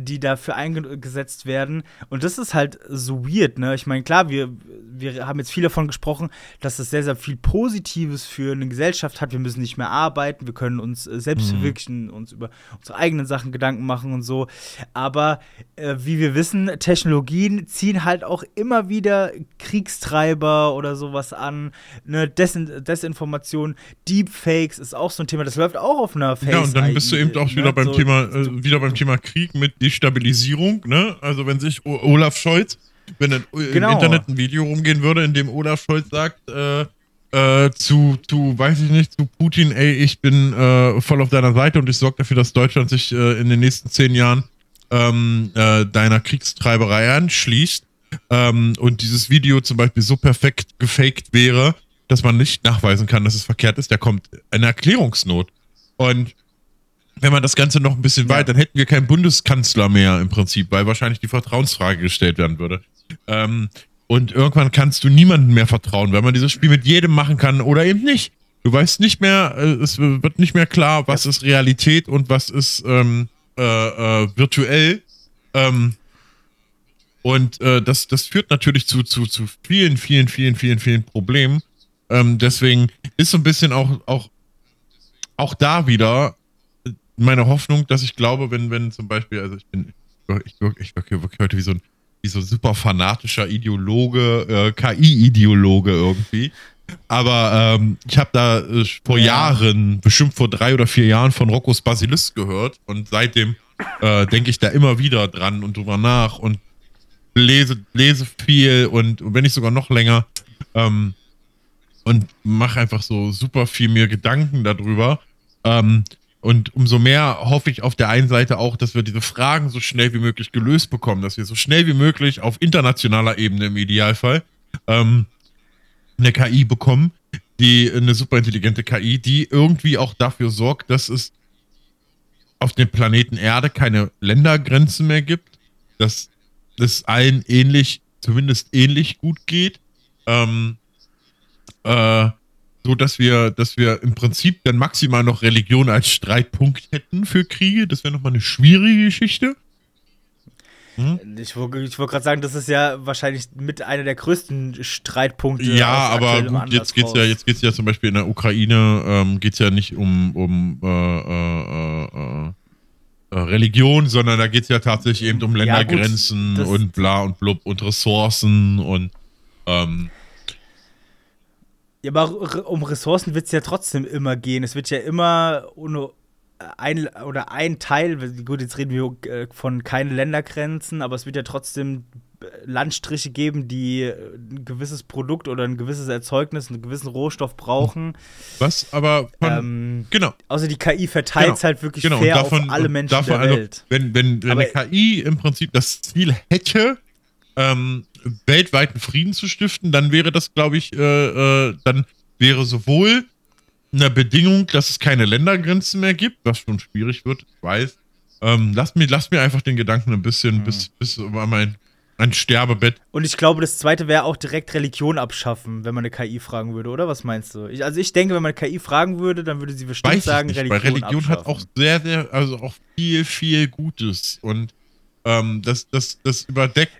die dafür eingesetzt werden. Und das ist halt so weird, ne? Ich meine, klar, wir, wir haben jetzt viel davon gesprochen, dass es sehr, sehr viel Positives für eine Gesellschaft hat. Wir müssen nicht mehr arbeiten, wir können uns äh, selbst mhm. verwirklichen, uns über unsere eigenen Sachen Gedanken machen und so. Aber äh, wie wir wissen, Technologien ziehen halt auch immer wieder Kriegstreiber oder sowas an. Ne? Desin Desinformation, Deepfakes ist auch so ein Thema, das läuft auch auf einer Face. Ja, und dann bist du eben auch wieder ne? beim so, Thema, äh, wieder beim Thema Krieg mit Destabilisierung, ne? Also wenn sich Olaf Scholz, wenn dann genau. im Internet ein Video rumgehen würde, in dem Olaf Scholz sagt, äh, äh, zu, zu, weiß ich nicht, zu Putin, ey, ich bin äh, voll auf deiner Seite und ich sorge dafür, dass Deutschland sich äh, in den nächsten zehn Jahren ähm, äh, deiner Kriegstreiberei anschließt ähm, und dieses Video zum Beispiel so perfekt gefaked wäre, dass man nicht nachweisen kann, dass es verkehrt ist, der kommt in Erklärungsnot. Und wenn man das Ganze noch ein bisschen ja. weit, dann hätten wir keinen Bundeskanzler mehr im Prinzip, weil wahrscheinlich die Vertrauensfrage gestellt werden würde. Ähm, und irgendwann kannst du niemandem mehr vertrauen, weil man dieses Spiel mit jedem machen kann oder eben nicht. Du weißt nicht mehr, äh, es wird nicht mehr klar, was ist Realität und was ist ähm, äh, äh, virtuell. Ähm, und äh, das, das führt natürlich zu, zu, zu vielen, vielen, vielen, vielen, vielen Problemen. Ähm, deswegen ist so ein bisschen auch, auch, auch da wieder meine Hoffnung, dass ich glaube, wenn, wenn zum Beispiel, also ich bin, ich wirke ich wirke wirklich heute wie so ein, wie so ein super fanatischer Ideologe, äh, KI-Ideologe irgendwie. Aber ähm, ich habe da äh, vor ja. Jahren, bestimmt vor drei oder vier Jahren von Roccos Basilisk gehört und seitdem äh, denke ich da immer wieder dran und drüber nach und lese, lese viel und wenn nicht sogar noch länger ähm, und mache einfach so super viel mir Gedanken darüber. Ähm, und umso mehr hoffe ich auf der einen Seite auch, dass wir diese Fragen so schnell wie möglich gelöst bekommen, dass wir so schnell wie möglich auf internationaler Ebene im Idealfall ähm, eine KI bekommen, die eine superintelligente KI, die irgendwie auch dafür sorgt, dass es auf dem Planeten Erde keine Ländergrenzen mehr gibt, dass es allen ähnlich, zumindest ähnlich gut geht. Ähm, äh, so dass wir, dass wir im Prinzip dann maximal noch Religion als Streitpunkt hätten für Kriege. Das wäre nochmal eine schwierige Geschichte. Hm? Ich wollte ich wollt gerade sagen, das ist ja wahrscheinlich mit einer der größten Streitpunkte. Ja, aber gut, jetzt geht's ja, jetzt geht's ja zum Beispiel in der Ukraine, ähm, geht es ja nicht um, um äh, äh, äh, äh Religion, sondern da geht es ja tatsächlich eben um Ländergrenzen ja, und bla und blub und Ressourcen und ähm, ja, aber um Ressourcen wird es ja trotzdem immer gehen. Es wird ja immer ohne. ein oder ein Teil, gut, jetzt reden wir äh, von keine Ländergrenzen, aber es wird ja trotzdem Landstriche geben, die ein gewisses Produkt oder ein gewisses Erzeugnis, einen gewissen Rohstoff brauchen. Was aber von, ähm, genau. Also die KI verteilt es genau. halt wirklich genau. fair davon, auf alle Menschen der also, Welt. Wenn, wenn, wenn eine KI im Prinzip das Ziel hätte, ähm, weltweiten Frieden zu stiften, dann wäre das, glaube ich, äh, äh, dann wäre sowohl eine Bedingung, dass es keine Ländergrenzen mehr gibt, was schon schwierig wird, ich weiß. Ähm, lass, mir, lass mir einfach den Gedanken ein bisschen mhm. bis, bis über mein ein Sterbebett. Und ich glaube, das zweite wäre auch direkt Religion abschaffen, wenn man eine KI fragen würde, oder? Was meinst du? Ich, also ich denke, wenn man eine KI fragen würde, dann würde sie bestimmt Weiß sagen, nicht, Religion. Weil Religion abschaffen. hat auch sehr, sehr, also auch viel, viel Gutes. Und ähm, das, das, das überdeckt.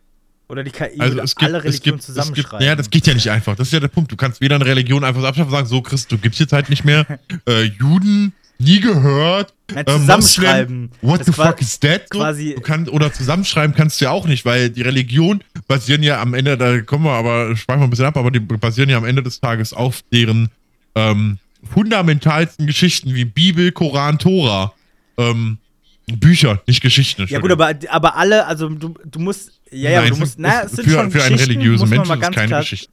Oder die KI also es gibt, alle Religionen zusammenschreiben. ja, das geht ja nicht einfach. Das ist ja der Punkt. Du kannst weder eine Religion einfach abschaffen und sagen, so Christ, du gibst jetzt halt nicht mehr. [laughs] äh, Juden nie gehört. Nein, äh, zusammenschreiben. Muslim, what the fuck is that? Quasi du kannst, oder zusammenschreiben kannst du ja auch nicht, weil die Religion basieren ja am Ende, da kommen wir aber, sparen wir ein bisschen ab, aber die basieren ja am Ende des Tages auf deren ähm, fundamentalsten Geschichten wie Bibel, Koran, Tora. Ähm, Bücher, nicht Geschichten. Ja gut, aber, aber alle, also du, du musst, ja, ja, Nein, du musst, naja, es sind für, schon für einen religiösen Menschen ist es keine Geschichte.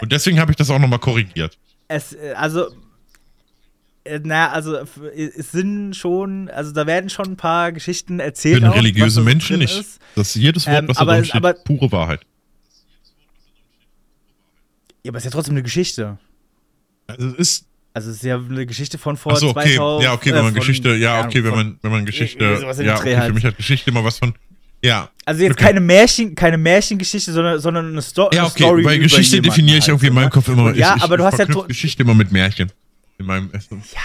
Und deswegen habe ich das auch nochmal korrigiert. Es, also äh, na, also es sind schon, also da werden schon ein paar Geschichten erzählt. Für religiöse Menschen nicht. Ist. Das ist jedes Wort, ähm, was da drin steht, aber, pure Wahrheit. Ja, aber es ist ja trotzdem eine Geschichte. Also es ist. Also es ist ja eine Geschichte von vor so, okay. 2000. Ja, okay, wenn man äh, Geschichte, ja, okay, wenn man, wenn man Geschichte, ja, okay, für mich hat Geschichte immer was von, ja. Also jetzt okay. keine Märchen, keine Märchengeschichte, sondern, sondern eine, Sto ja, okay, Story. Weil Geschichte definiere ich irgendwie in meinem ne? Kopf immer. Ja, ich, aber du hast ja Geschichte immer mit Märchen in meinem Essen. Ja,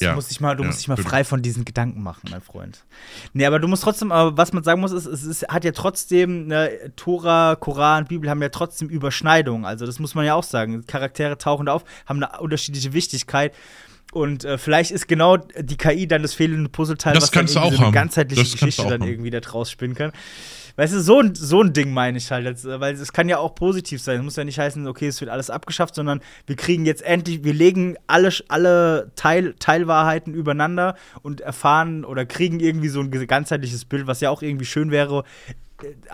ja. Muss ich mal, du ja, musst dich mal frei von diesen Gedanken machen, mein Freund. Nee, aber du musst trotzdem, aber was man sagen muss, ist, es ist, hat ja trotzdem, ne, Tora, Koran, Bibel haben ja trotzdem Überschneidungen. Also das muss man ja auch sagen. Charaktere tauchen da auf, haben eine unterschiedliche Wichtigkeit. Und äh, vielleicht ist genau die KI dann das fehlende Puzzleteil, das was dann so eine ganzheitliche Geschichte dann haben. irgendwie da draus spinnen kann. Weißt du, so, so ein Ding meine ich halt, weil es kann ja auch positiv sein. Es muss ja nicht heißen, okay, es wird alles abgeschafft, sondern wir kriegen jetzt endlich, wir legen alle, alle Teil, Teilwahrheiten übereinander und erfahren oder kriegen irgendwie so ein ganzheitliches Bild, was ja auch irgendwie schön wäre.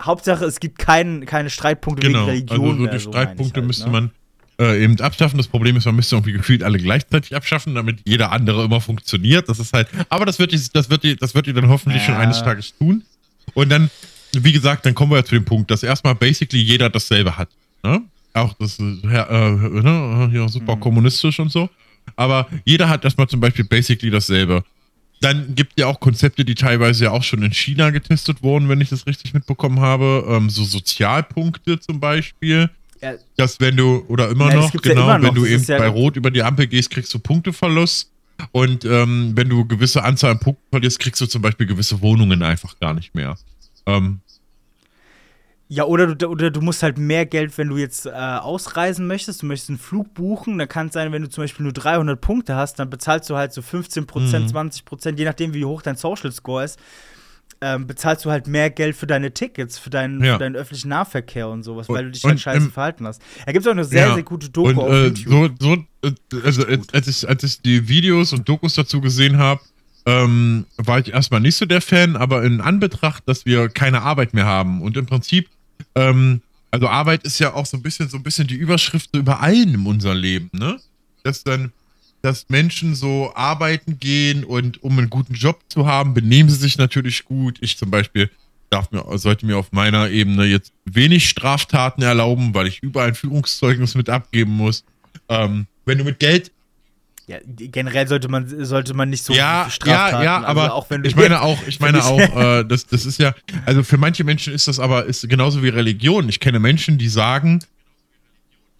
Hauptsache, es gibt kein, keine Streitpunkte genau. wegen Religion. Also so die Streitpunkte halt, müsste ne? man äh, eben abschaffen. Das Problem ist, man müsste irgendwie gefühlt alle gleichzeitig abschaffen, damit jeder andere immer funktioniert. Das ist halt, aber das wird die, das wird die, das wird die dann hoffentlich ja. schon eines Tages tun. Und dann wie gesagt, dann kommen wir ja zu dem Punkt, dass erstmal basically jeder dasselbe hat. Ne? Auch das ist äh, ne? ja, super mhm. kommunistisch und so. Aber jeder hat erstmal zum Beispiel basically dasselbe. Dann gibt es ja auch Konzepte, die teilweise ja auch schon in China getestet wurden, wenn ich das richtig mitbekommen habe. Ähm, so Sozialpunkte zum Beispiel. Ja. Dass wenn du, oder immer ja, noch, genau, ja immer noch. wenn du das eben bei Rot über die Ampel gehst, kriegst du Punkteverlust. Und ähm, wenn du gewisse Anzahl an Punkten verlierst, kriegst du zum Beispiel gewisse Wohnungen einfach gar nicht mehr. Ähm, ja, oder du, oder du musst halt mehr Geld, wenn du jetzt äh, ausreisen möchtest, du möchtest einen Flug buchen, dann kann es sein, wenn du zum Beispiel nur 300 Punkte hast, dann bezahlst du halt so 15%, mhm. 20%, je nachdem, wie hoch dein Social Score ist, ähm, bezahlst du halt mehr Geld für deine Tickets, für deinen, ja. für deinen öffentlichen Nahverkehr und sowas, weil du dich halt scheiße ähm, verhalten hast. Da gibt es auch eine sehr, ja. sehr gute Doku und, auf äh, YouTube. So, so, äh, also als ich, als ich die Videos und Dokus dazu gesehen habe, ähm, war ich erstmal nicht so der Fan, aber in Anbetracht, dass wir keine Arbeit mehr haben und im Prinzip, ähm, also Arbeit ist ja auch so ein bisschen so ein bisschen die Überschrift über allen in unserem Leben, ne? Dass dann, dass Menschen so arbeiten gehen und um einen guten Job zu haben, benehmen sie sich natürlich gut. Ich zum Beispiel darf mir, sollte mir auf meiner Ebene jetzt wenig Straftaten erlauben, weil ich überall ein Führungszeugnis mit abgeben muss. Ähm, wenn du mit Geld ja, generell sollte man sollte man nicht so ja, Straftaten, ja, ja, aber also auch wenn du ich meine auch, ich meine auch, [laughs] äh, das, das ist ja, also für manche Menschen ist das aber ist genauso wie Religion. Ich kenne Menschen, die sagen,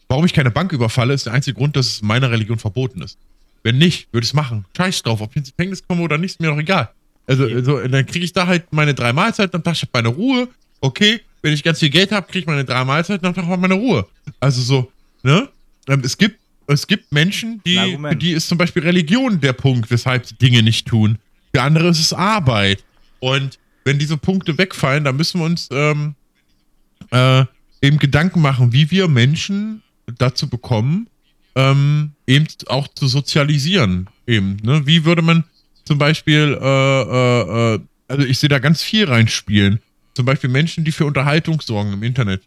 warum ich keine Bank überfalle, ist der einzige Grund, dass es in meiner Religion verboten ist. Wenn nicht, würde ich es machen. Scheiß drauf, ob ich ins Gefängnis komme oder nicht, ist mir doch egal. Also, okay. also dann kriege ich da halt meine drei Mahlzeiten am Tag, ich habe meine Ruhe. Okay, wenn ich ganz viel Geld habe, kriege ich meine drei Mahlzeiten am Tag meine Ruhe. Also so, ne? Ähm, es gibt es gibt Menschen, die, für die ist zum Beispiel Religion der Punkt, weshalb sie Dinge nicht tun. Für andere ist es Arbeit. Und wenn diese Punkte wegfallen, dann müssen wir uns ähm, äh, eben Gedanken machen, wie wir Menschen dazu bekommen, ähm, eben auch zu sozialisieren. Eben, ne? Wie würde man, zum Beispiel, äh, äh, äh also ich sehe da ganz viel reinspielen. Zum Beispiel Menschen, die für Unterhaltung sorgen im Internet.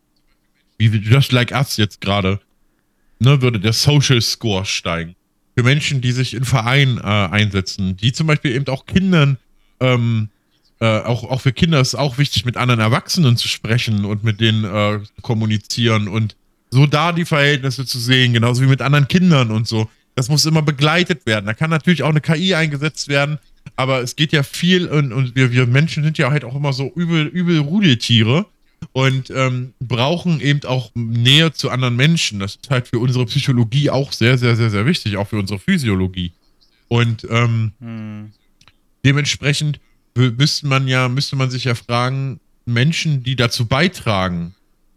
Wie Just Like Us jetzt gerade. Ne, würde der Social Score steigen. Für Menschen, die sich in Vereinen äh, einsetzen, die zum Beispiel eben auch Kindern, ähm, äh, auch, auch für Kinder ist es auch wichtig, mit anderen Erwachsenen zu sprechen und mit denen äh, zu kommunizieren und so da die Verhältnisse zu sehen, genauso wie mit anderen Kindern und so. Das muss immer begleitet werden. Da kann natürlich auch eine KI eingesetzt werden, aber es geht ja viel und, und wir, wir Menschen sind ja halt auch immer so übel, übel Rudeltiere und ähm, brauchen eben auch Nähe zu anderen Menschen. Das ist halt für unsere Psychologie auch sehr, sehr, sehr, sehr wichtig, auch für unsere Physiologie. Und ähm, hm. dementsprechend müsste man ja, müsste man sich ja fragen, Menschen, die dazu beitragen,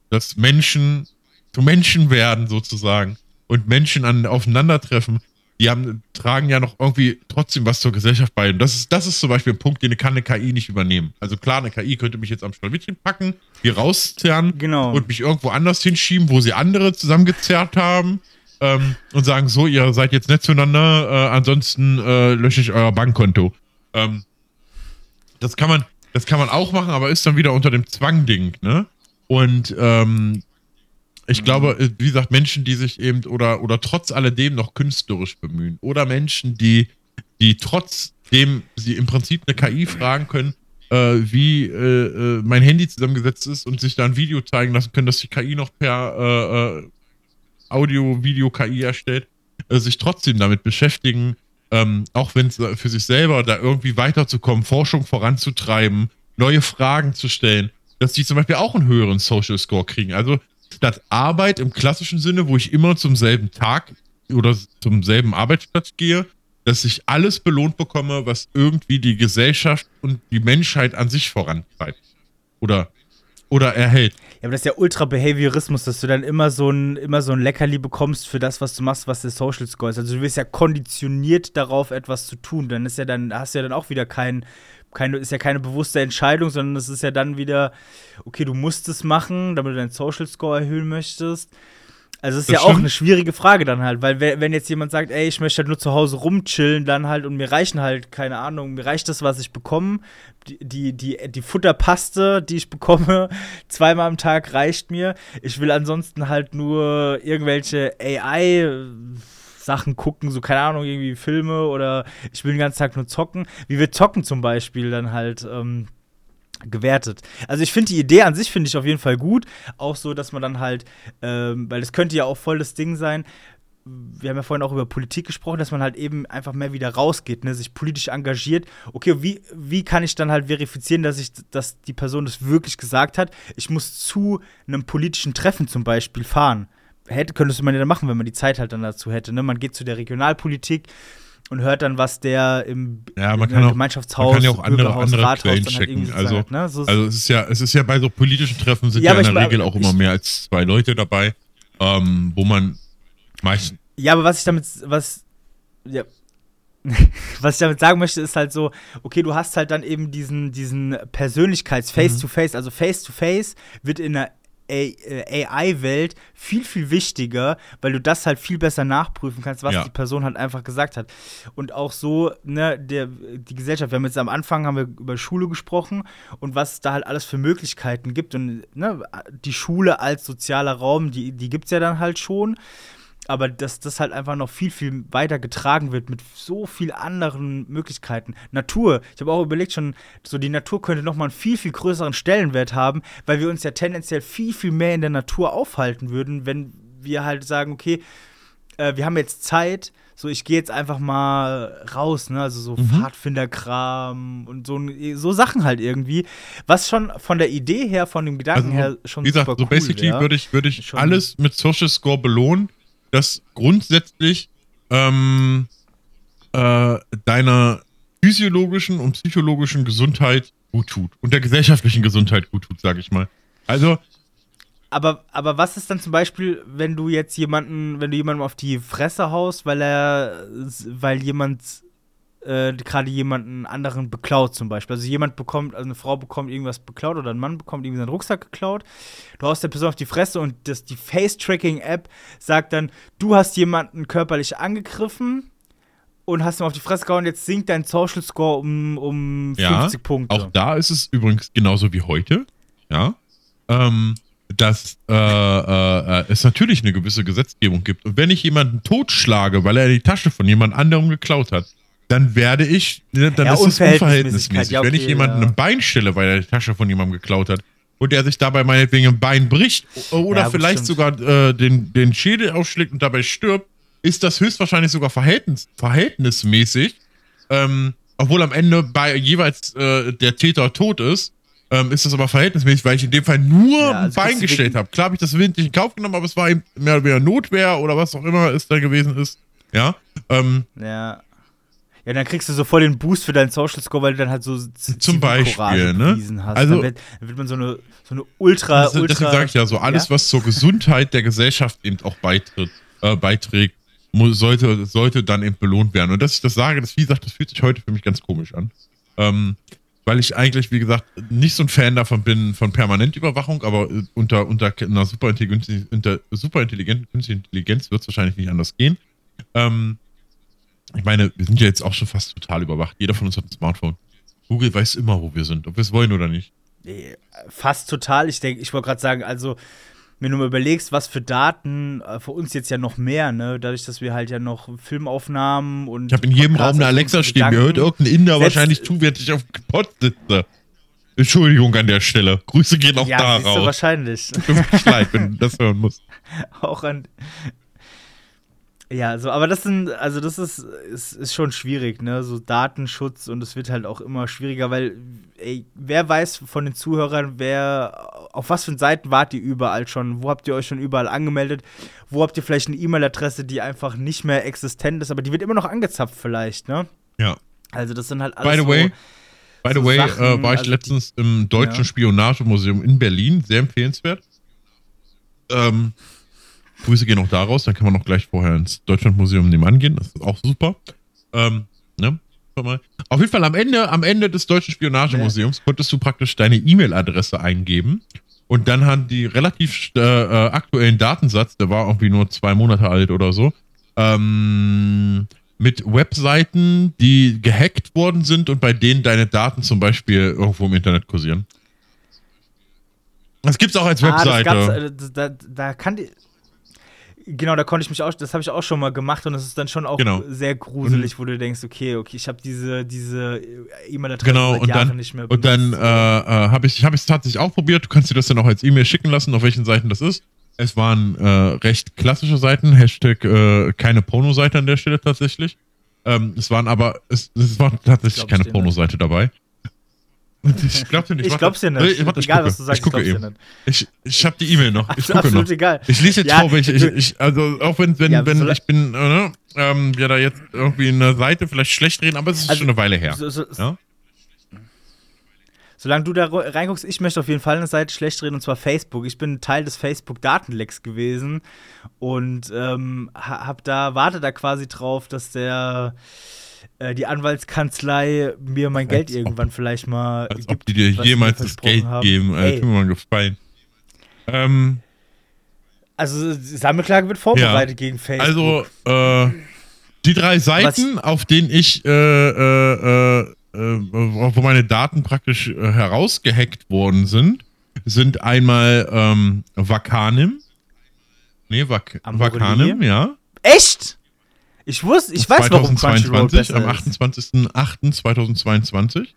dass Menschen zu Menschen werden sozusagen und Menschen an, aufeinandertreffen, die haben, tragen ja noch irgendwie trotzdem was zur Gesellschaft bei. Und das ist, das ist zum Beispiel ein Punkt, den kann eine KI nicht übernehmen. Also klar, eine KI könnte mich jetzt am Schlawittchen packen, hier rauszerren genau. und mich irgendwo anders hinschieben, wo sie andere zusammengezerrt haben ähm, und sagen, so, ihr seid jetzt nett zueinander, äh, ansonsten äh, lösche ich euer Bankkonto. Ähm, das kann man, das kann man auch machen, aber ist dann wieder unter dem Zwang-Ding, ne? Und ähm, ich mhm. glaube, äh, wie gesagt, Menschen, die sich eben oder, oder trotz alledem noch künstlerisch bemühen oder Menschen, die, die trotzdem sie im Prinzip eine KI fragen können, äh, wie äh, äh, mein Handy zusammengesetzt ist und sich da ein Video zeigen lassen können, dass die KI noch per äh, äh Audio, Video, KI erstellt, sich trotzdem damit beschäftigen, ähm, auch wenn es für sich selber da irgendwie weiterzukommen, Forschung voranzutreiben, neue Fragen zu stellen, dass die zum Beispiel auch einen höheren Social Score kriegen. Also statt Arbeit im klassischen Sinne, wo ich immer zum selben Tag oder zum selben Arbeitsplatz gehe, dass ich alles belohnt bekomme, was irgendwie die Gesellschaft und die Menschheit an sich vorantreibt. Oder, oder erhält. Ja, aber das ist ja Ultra-Behaviorismus, dass du dann immer so, ein, immer so ein Leckerli bekommst für das, was du machst, was der Social Score ist. Also du wirst ja konditioniert darauf, etwas zu tun. Dann ist ja dann, hast du ja dann auch wieder kein keine, ist ja keine bewusste Entscheidung, sondern es ist ja dann wieder, okay, du musst es machen, damit du deinen Social Score erhöhen möchtest. Also es ist das ja stimmt. auch eine schwierige Frage dann halt, weil wenn jetzt jemand sagt, ey, ich möchte halt nur zu Hause rumchillen, dann halt und mir reichen halt, keine Ahnung, mir reicht das, was ich bekomme, die, die, die, die Futterpaste, die ich bekomme, [laughs] zweimal am Tag reicht mir. Ich will ansonsten halt nur irgendwelche AI Sachen gucken, so keine Ahnung, irgendwie Filme oder ich will den ganzen Tag nur zocken. Wie wir zocken zum Beispiel dann halt. Ähm, gewertet. Also ich finde die Idee an sich finde ich auf jeden Fall gut, auch so, dass man dann halt, ähm, weil es könnte ja auch voll das Ding sein. Wir haben ja vorhin auch über Politik gesprochen, dass man halt eben einfach mehr wieder rausgeht, ne, sich politisch engagiert. Okay, wie, wie kann ich dann halt verifizieren, dass ich, dass die Person das wirklich gesagt hat? Ich muss zu einem politischen Treffen zum Beispiel fahren hätte, könntest man ja machen, wenn man die Zeit halt dann dazu hätte. Ne? Man geht zu der Regionalpolitik und hört dann, was der im, ja, man kann auch, Gemeinschaftshaus, man kann ja auch andere, andere Rathaus Quellen halt checken. Halt also, ne? so also es ist ja, es ist ja bei so politischen Treffen sind ja, ja in der Regel auch immer mehr als zwei Leute dabei, ähm, wo man meistens. Ja, aber was ich damit, was, ja, [laughs] was ich damit sagen möchte, ist halt so, okay, du hast halt dann eben diesen, diesen Persönlichkeits-Face-to-Face, mhm. also Face-to-Face wird in einer AI-Welt viel, viel wichtiger, weil du das halt viel besser nachprüfen kannst, was ja. die Person halt einfach gesagt hat. Und auch so, ne, der, die Gesellschaft, wir haben jetzt am Anfang haben wir über Schule gesprochen und was es da halt alles für Möglichkeiten gibt. Und ne, die Schule als sozialer Raum, die, die gibt es ja dann halt schon aber dass das halt einfach noch viel, viel weiter getragen wird mit so viel anderen Möglichkeiten. Natur, ich habe auch überlegt schon, so die Natur könnte nochmal einen viel, viel größeren Stellenwert haben, weil wir uns ja tendenziell viel, viel mehr in der Natur aufhalten würden, wenn wir halt sagen, okay, äh, wir haben jetzt Zeit, so ich gehe jetzt einfach mal raus, ne, also so mhm. Pfadfinderkram und so, so Sachen halt irgendwie, was schon von der Idee her, von dem Gedanken also, her schon wie gesagt, super so cool basically würde ich, würde ich alles mit Social Score belohnen, das grundsätzlich ähm, äh, deiner physiologischen und psychologischen Gesundheit gut tut und der gesellschaftlichen Gesundheit gut tut, sage ich mal. Also aber, aber was ist dann zum Beispiel, wenn du jetzt jemanden, wenn du jemandem auf die Fresse haust, weil er, weil jemand äh, gerade jemanden anderen beklaut zum Beispiel. Also jemand bekommt, also eine Frau bekommt irgendwas beklaut oder ein Mann bekommt irgendwie seinen Rucksack geklaut. Du haust der Person auf die Fresse und das, die Face-Tracking-App sagt dann, du hast jemanden körperlich angegriffen und hast ihm auf die Fresse gehauen, jetzt sinkt dein Social Score um, um 50 ja, Punkte. Auch da ist es übrigens genauso wie heute, ja, ähm, dass äh, äh, äh, es natürlich eine gewisse Gesetzgebung gibt. Und wenn ich jemanden totschlage, weil er die Tasche von jemand anderem geklaut hat, dann werde ich, ne, dann ja, ist es unverhältnismäßig. Ja, okay, wenn ich jemanden ja. ein Bein stelle, weil er die Tasche von jemandem geklaut hat, und der sich dabei meinetwegen ein Bein bricht oder vielleicht bestimmt. sogar äh, den, den Schädel aufschlägt und dabei stirbt, ist das höchstwahrscheinlich sogar verhältnis, verhältnismäßig. Ähm, obwohl am Ende bei jeweils äh, der Täter tot ist, ähm, ist das aber verhältnismäßig, weil ich in dem Fall nur ja, also ein Bein gestellt habe. Klar habe ich das nicht in Kauf genommen, aber es war eben mehr oder weniger Notwehr oder was auch immer es da gewesen ist. Ja. Ähm, ja. Ja, dann kriegst du so voll den Boost für deinen Social Score, weil du dann halt so zum Beispiel, ne? Hast. Also dann wird, dann wird, man so eine, so eine ultra, das, ultra. Deswegen sage ich ja so, alles, ja? was zur Gesundheit der Gesellschaft eben auch beitritt, äh, beiträgt, muss, sollte, sollte dann eben belohnt werden. Und dass ich das sage, das, wie gesagt, das fühlt sich heute für mich ganz komisch an. Ähm, weil ich eigentlich, wie gesagt, nicht so ein Fan davon bin, von Permanentüberwachung, aber äh, unter, unter einer superintelligenten, unter superintelligenten künstlichen Intelligenz wird es wahrscheinlich nicht anders gehen. Ähm, ich meine, wir sind ja jetzt auch schon fast total überwacht. Jeder von uns hat ein Smartphone. Google weiß immer, wo wir sind, ob wir es wollen oder nicht. Fast total. Ich denke, ich wollte gerade sagen, also, wenn du mal überlegst, was für Daten äh, für uns jetzt ja noch mehr, ne? Dadurch, dass wir halt ja noch Filmaufnahmen und. Ich habe in jedem Raum eine Alexa stehen. Mir hört irgendein Inder wahrscheinlich zu, während ich auf dem Pott sitze. Entschuldigung an der Stelle. Grüße gehen auch ja, da raus. wahrscheinlich. Tut mir leid, wenn du das hören musst. [laughs] Auch an, ja, so, aber das sind, also das ist, ist, ist schon schwierig, ne? So Datenschutz und es wird halt auch immer schwieriger, weil, ey, wer weiß von den Zuhörern, wer, auf was für Seiten wart ihr überall schon? Wo habt ihr euch schon überall angemeldet? Wo habt ihr vielleicht eine E-Mail-Adresse, die einfach nicht mehr existent ist, aber die wird immer noch angezapft vielleicht, ne? Ja. Also das sind halt alles By the way, so, by the so way, Sachen, äh, war ich also letztens im Deutschen ja. Spionagemuseum in Berlin, sehr empfehlenswert. Ähm, Grüße gehen auch daraus, dann kann man auch gleich vorher ins Deutschlandmuseum nebenan gehen. Das ist auch super. Ähm, ne? Auf jeden Fall am Ende, am Ende des Deutschen Spionagemuseums ja. konntest du praktisch deine E-Mail-Adresse eingeben und dann haben die relativ äh, äh, aktuellen Datensatz, der war irgendwie nur zwei Monate alt oder so, ähm, mit Webseiten, die gehackt worden sind und bei denen deine Daten zum Beispiel irgendwo im Internet kursieren. Das gibt's auch als Webseite. Ah, gab's, äh, da, da kann die, Genau, da konnte ich mich auch, das habe ich auch schon mal gemacht und es ist dann schon auch genau. sehr gruselig, wo du denkst, okay, okay, ich habe diese, diese E-Mail-Adresse genau, seit Jahren dann, nicht mehr benutzt. Und dann äh, äh, habe ich, habe ich es tatsächlich auch probiert. Du kannst dir das dann auch als E-Mail schicken lassen, auf welchen Seiten das ist. Es waren äh, recht klassische Seiten, Hashtag äh, keine Pornoseite an der Stelle tatsächlich. Ähm, es waren aber, es, es war tatsächlich keine Pornoseite dabei. Ich glaub dir nicht. Ich glaub's dir nicht. Ich, warte, egal, gucke. was du sagst, ich gucke eben. Ich, ich habe die E-Mail noch. Ich gucke absolut noch. egal. Ich lese jetzt ja, vor, welche ich, ich, also auch wenn, wenn, ja, wenn ich bin, äh, ähm, ja da jetzt irgendwie eine Seite vielleicht schlecht reden, aber es ist also, schon eine Weile her. So, so, ja? Solange du da reinguckst, ich möchte auf jeden Fall eine Seite schlecht reden, und zwar Facebook. Ich bin Teil des Facebook-Datenlecks gewesen und ähm, hab da, warte da quasi drauf, dass der äh, die Anwaltskanzlei mir mein Geld als irgendwann ob, vielleicht mal als gibt. Ob die dir jemals das Geld haben. geben, Alter, tut mir mal gefallen. Ähm, also Sammelklage wird vorbereitet ja. gegen Facebook. Also, äh, die drei Seiten, Was? auf denen ich, äh, äh, äh, wo meine Daten praktisch äh, herausgehackt worden sind, sind einmal ähm, Vakanim. Nee, Vak Vakanim, ja. Echt? Ich wusste, ich weiß, warum Crunchyroll am 28.08.2022.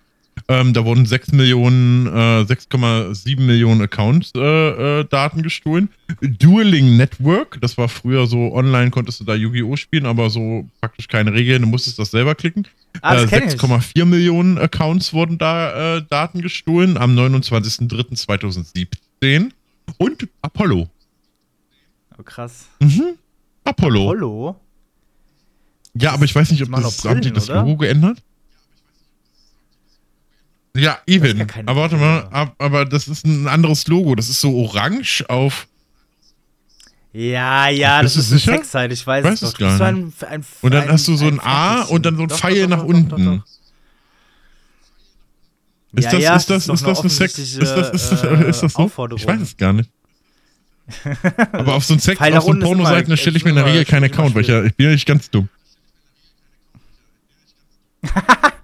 Ähm, da wurden 6 Millionen, äh, 6,7 Millionen Account-Daten äh, äh, gestohlen. Dueling Network, das war früher so online, konntest du da Yu-Gi-Oh! spielen, aber so praktisch keine Regeln, du musstest das selber klicken. Ah, äh, 6,4 Millionen Accounts wurden da äh, Daten gestohlen am 29.03.2017. Und Apollo. Oh, krass. Mhm. Apollo. Apollo? Ja, aber ich weiß nicht, ob das, haben die das Logo geändert? Ja, eben. Ja aber warte mal, aber das ist ein anderes Logo. Das ist so orange auf. Ja, ja, das ist, ist eine Sexseite, ich weiß, weiß es doch. Gar nicht. Ein, ein, und dann ein, hast du so ein, A und dann so ein doch, Pfeil doch, nach doch, unten. Ist ja, das, ja, ist das, ist das, eine Sex? Ist das, ist, das, äh, ist das so? Ich weiß es gar nicht. [laughs] Aber auf so einem Sex, auf so Pornoseiten, da stelle ich mir in der Regel keinen Account, weil ich, ja, ich bin ja nicht ganz dumm. [laughs]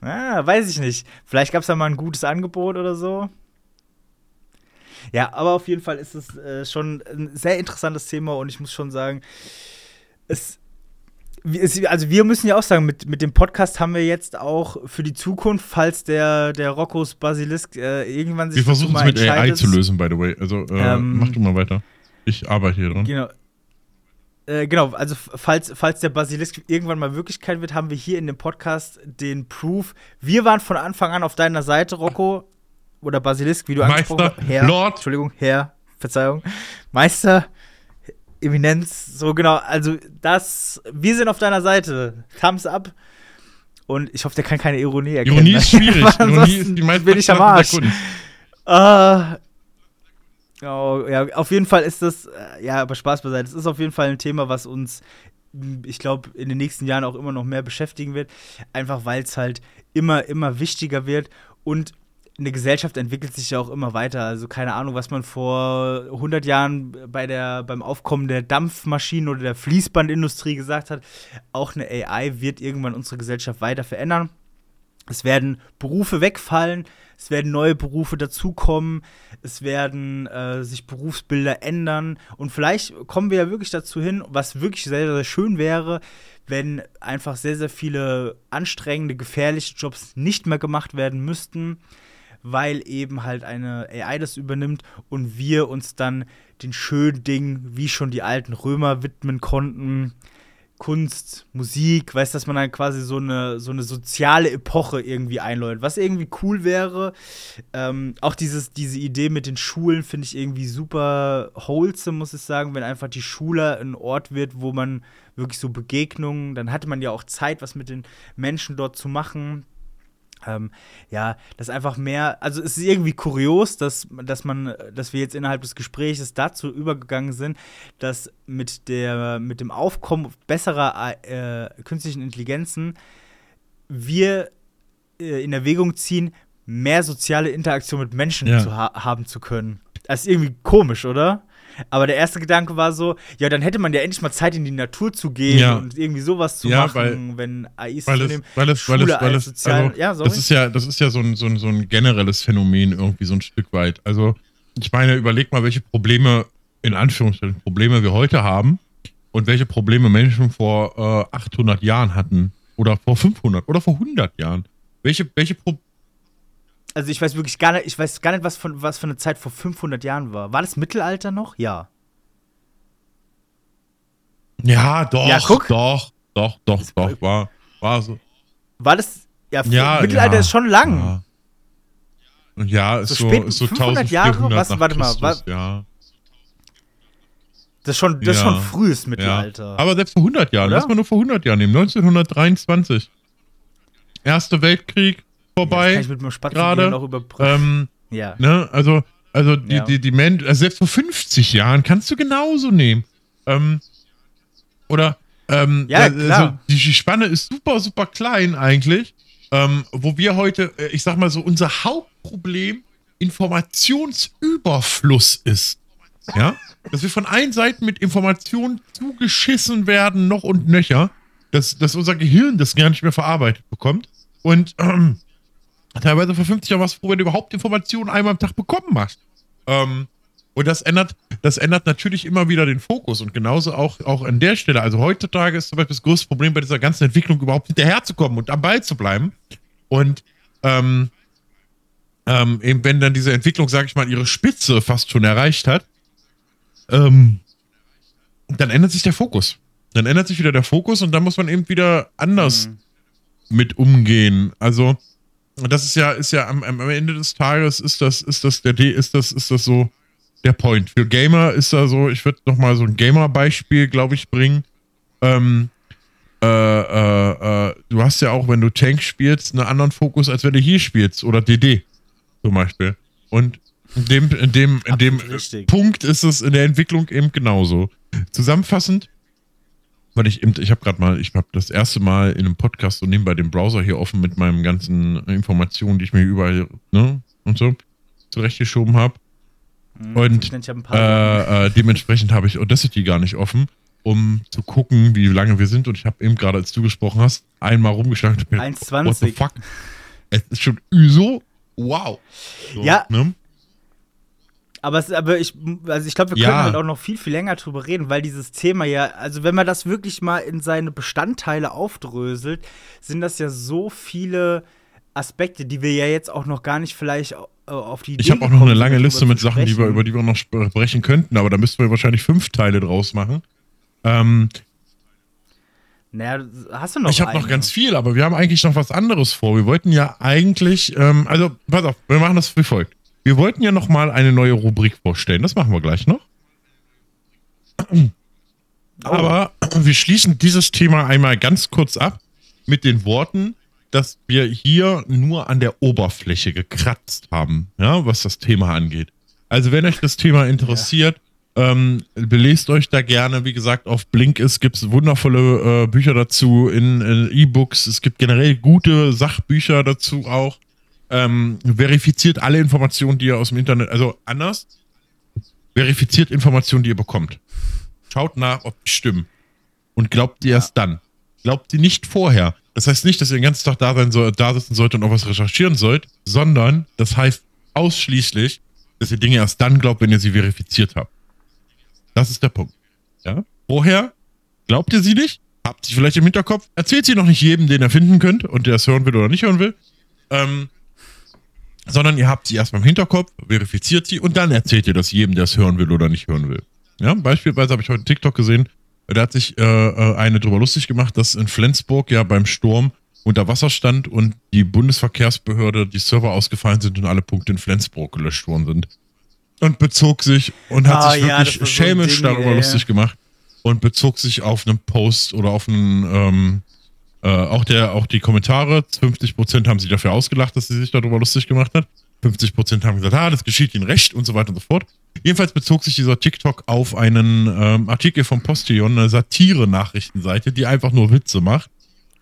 Ah, weiß ich nicht. Vielleicht gab es da mal ein gutes Angebot oder so. Ja, aber auf jeden Fall ist es äh, schon ein sehr interessantes Thema und ich muss schon sagen, es, also wir müssen ja auch sagen, mit, mit dem Podcast haben wir jetzt auch für die Zukunft, falls der, der Roccos Basilisk äh, irgendwann sich Wir versuchen es mit AI zu lösen, by the way. Also äh, ähm, mach du mal weiter. Ich arbeite hier dran. Genau. Äh, genau, also falls, falls der Basilisk irgendwann mal Wirklichkeit wird, haben wir hier in dem Podcast den Proof. Wir waren von Anfang an auf deiner Seite, Rocco. Oder Basilisk, wie du Meister, angesprochen hast. Herr, Lord. Entschuldigung, Herr, Verzeihung. Meister, Eminenz, so genau. Also das, wir sind auf deiner Seite. Thumbs up. Und ich hoffe, der kann keine Ironie erkennen. Ironie ist schwierig. [laughs] Ironie ist die meiste bin ich am Arsch. Uh, oh, ja, auf jeden Fall ist das, äh, ja, aber Spaß beiseite. Es ist auf jeden Fall ein Thema, was uns, ich glaube, in den nächsten Jahren auch immer noch mehr beschäftigen wird. Einfach weil es halt immer, immer wichtiger wird. Und eine Gesellschaft entwickelt sich ja auch immer weiter. Also keine Ahnung, was man vor 100 Jahren bei der, beim Aufkommen der Dampfmaschinen oder der Fließbandindustrie gesagt hat. Auch eine AI wird irgendwann unsere Gesellschaft weiter verändern. Es werden Berufe wegfallen, es werden neue Berufe dazukommen, es werden äh, sich Berufsbilder ändern und vielleicht kommen wir ja wirklich dazu hin, was wirklich sehr, sehr schön wäre, wenn einfach sehr, sehr viele anstrengende, gefährliche Jobs nicht mehr gemacht werden müssten weil eben halt eine AI das übernimmt und wir uns dann den schönen Dingen, wie schon die alten Römer, widmen konnten. Kunst, Musik, weißt dass man dann quasi so eine, so eine soziale Epoche irgendwie einläutet, was irgendwie cool wäre. Ähm, auch dieses, diese Idee mit den Schulen finde ich irgendwie super wholesome, muss ich sagen, wenn einfach die Schule ein Ort wird, wo man wirklich so Begegnungen, dann hatte man ja auch Zeit, was mit den Menschen dort zu machen ähm, ja, das einfach mehr, also es ist irgendwie kurios, dass, dass man, dass wir jetzt innerhalb des Gesprächs dazu übergegangen sind, dass mit der, mit dem Aufkommen besserer äh, künstlichen Intelligenzen wir äh, in Erwägung ziehen, mehr soziale Interaktion mit Menschen ja. zu ha haben zu können. Das ist irgendwie komisch, oder? Aber der erste Gedanke war so, ja, dann hätte man ja endlich mal Zeit in die Natur zu gehen ja. und irgendwie sowas zu ja, machen, weil, wenn AIs weil es, weil es, weil es, weil es, sozial, also, ja, das ist ja, das ist ja so ein, so, ein, so ein generelles Phänomen irgendwie so ein Stück weit. Also ich meine, überleg mal, welche Probleme, in Anführungsstrichen, Probleme wir heute haben und welche Probleme Menschen vor äh, 800 Jahren hatten oder vor 500 oder vor 100 Jahren. Welche, welche Probleme also ich weiß wirklich gar nicht, ich weiß gar nicht, was von was für eine Zeit vor 500 Jahren war. War das Mittelalter noch? Ja. Ja, doch, ja, guck. doch, doch, doch, doch, war, war so. War das, ja, ja Mittelalter ja, ist schon lang. Ja, ja ist so, ist so 500 Jahre, was, warte mal, war, ja. Das ist schon, das ist schon frühes Mittelalter. Aber selbst vor 100 Jahren, lass mal nur vor 100 Jahren nehmen, 1923. Erster Weltkrieg, vorbei. Ja, gerade noch überprüfen. Ähm, ja. Ne, also, also die, ja. die, die Menschen, also selbst vor 50 Jahren kannst du genauso nehmen. Ähm, oder, ähm, ja, also klar. die Spanne ist super, super klein eigentlich. Ähm, wo wir heute, äh, ich sag mal so, unser Hauptproblem Informationsüberfluss ist. Ja? Dass wir von allen Seiten mit Informationen zugeschissen werden, noch und nöcher, dass, dass unser Gehirn das gar nicht mehr verarbeitet bekommt. Und ähm, Teilweise vor 50 Jahren warst du froh, wenn du überhaupt Informationen einmal am Tag bekommen hast. Ähm, und das ändert, das ändert natürlich immer wieder den Fokus und genauso auch, auch an der Stelle. Also heutzutage ist zum Beispiel das größte Problem bei dieser ganzen Entwicklung überhaupt hinterherzukommen und am Ball zu bleiben. Und ähm, ähm, eben wenn dann diese Entwicklung, sage ich mal, ihre Spitze fast schon erreicht hat, ähm, dann ändert sich der Fokus. Dann ändert sich wieder der Fokus und dann muss man eben wieder anders mhm. mit umgehen. Also und das ist ja, ist ja am, am Ende des Tages ist das, ist das der D, ist das, ist das so der Point. Für Gamer ist da so, ich würde noch mal so ein Gamer-Beispiel, glaube ich, bringen. Ähm, äh, äh, äh, du hast ja auch, wenn du Tank spielst, einen anderen Fokus, als wenn du hier spielst oder DD zum Beispiel. Und in dem, in dem, in dem Punkt ist es in der Entwicklung eben genauso. Zusammenfassend, weil ich ich habe gerade mal, ich habe das erste Mal in einem Podcast so nebenbei den Browser hier offen mit meinen ganzen Informationen, die ich mir überall, ne, und so zurechtgeschoben habe. Mhm, und äh, äh, dementsprechend habe ich Audacity gar nicht offen. um zu gucken, wie lange wir sind. Und ich habe eben gerade, als du gesprochen hast, einmal rumgeschlagen. 1,20. What the fuck? Es ist schon so, wow. So, ja. Ne? Aber, es, aber ich, also ich glaube, wir können halt auch noch viel, viel länger drüber reden, weil dieses Thema ja, also wenn man das wirklich mal in seine Bestandteile aufdröselt, sind das ja so viele Aspekte, die wir ja jetzt auch noch gar nicht vielleicht äh, auf die Idee Ich habe auch noch eine lange Liste mit Sachen, die wir, über die wir noch sprechen könnten, aber da müssten wir wahrscheinlich fünf Teile draus machen. Ähm, naja, hast du noch Ich habe noch ganz viel, aber wir haben eigentlich noch was anderes vor. Wir wollten ja eigentlich, ähm, also pass auf, wir machen das wie folgt. Wir wollten ja noch mal eine neue Rubrik vorstellen. Das machen wir gleich noch. Oh. Aber wir schließen dieses Thema einmal ganz kurz ab mit den Worten, dass wir hier nur an der Oberfläche gekratzt haben, ja, was das Thema angeht. Also wenn euch das Thema interessiert, ja. ähm, belest euch da gerne. Wie gesagt, auf Blinkist gibt es wundervolle äh, Bücher dazu in, in E-Books. Es gibt generell gute Sachbücher dazu auch ähm, verifiziert alle Informationen, die ihr aus dem Internet, also anders, verifiziert Informationen, die ihr bekommt. Schaut nach, ob die stimmen. Und glaubt ihr erst dann. Glaubt sie nicht vorher. Das heißt nicht, dass ihr den ganzen Tag da, sein soll, da sitzen sollt und auch was recherchieren sollt, sondern das heißt ausschließlich, dass ihr Dinge erst dann glaubt, wenn ihr sie verifiziert habt. Das ist der Punkt. Ja? Vorher glaubt ihr sie nicht, habt sie vielleicht im Hinterkopf, erzählt sie noch nicht jedem, den ihr finden könnt und der es hören will oder nicht hören will. Ähm, sondern ihr habt sie erstmal im Hinterkopf, verifiziert sie und dann erzählt ihr das jedem, der es hören will oder nicht hören will. Ja, beispielsweise habe ich heute einen TikTok gesehen, da hat sich äh, äh, eine drüber lustig gemacht, dass in Flensburg ja beim Sturm unter Wasser stand und die Bundesverkehrsbehörde die Server ausgefallen sind und alle Punkte in Flensburg gelöscht worden sind. Und bezog sich und hat ah, sich wirklich ja, schelmisch so darüber ey, lustig gemacht und bezog sich auf einen Post oder auf einen ähm, äh, auch, der, auch die Kommentare, 50% haben sie dafür ausgelacht, dass sie sich darüber lustig gemacht hat. 50% haben gesagt, ah, das geschieht ihnen recht und so weiter und so fort. Jedenfalls bezog sich dieser TikTok auf einen ähm, Artikel vom Postillon, eine Satire-Nachrichtenseite, die einfach nur Witze macht.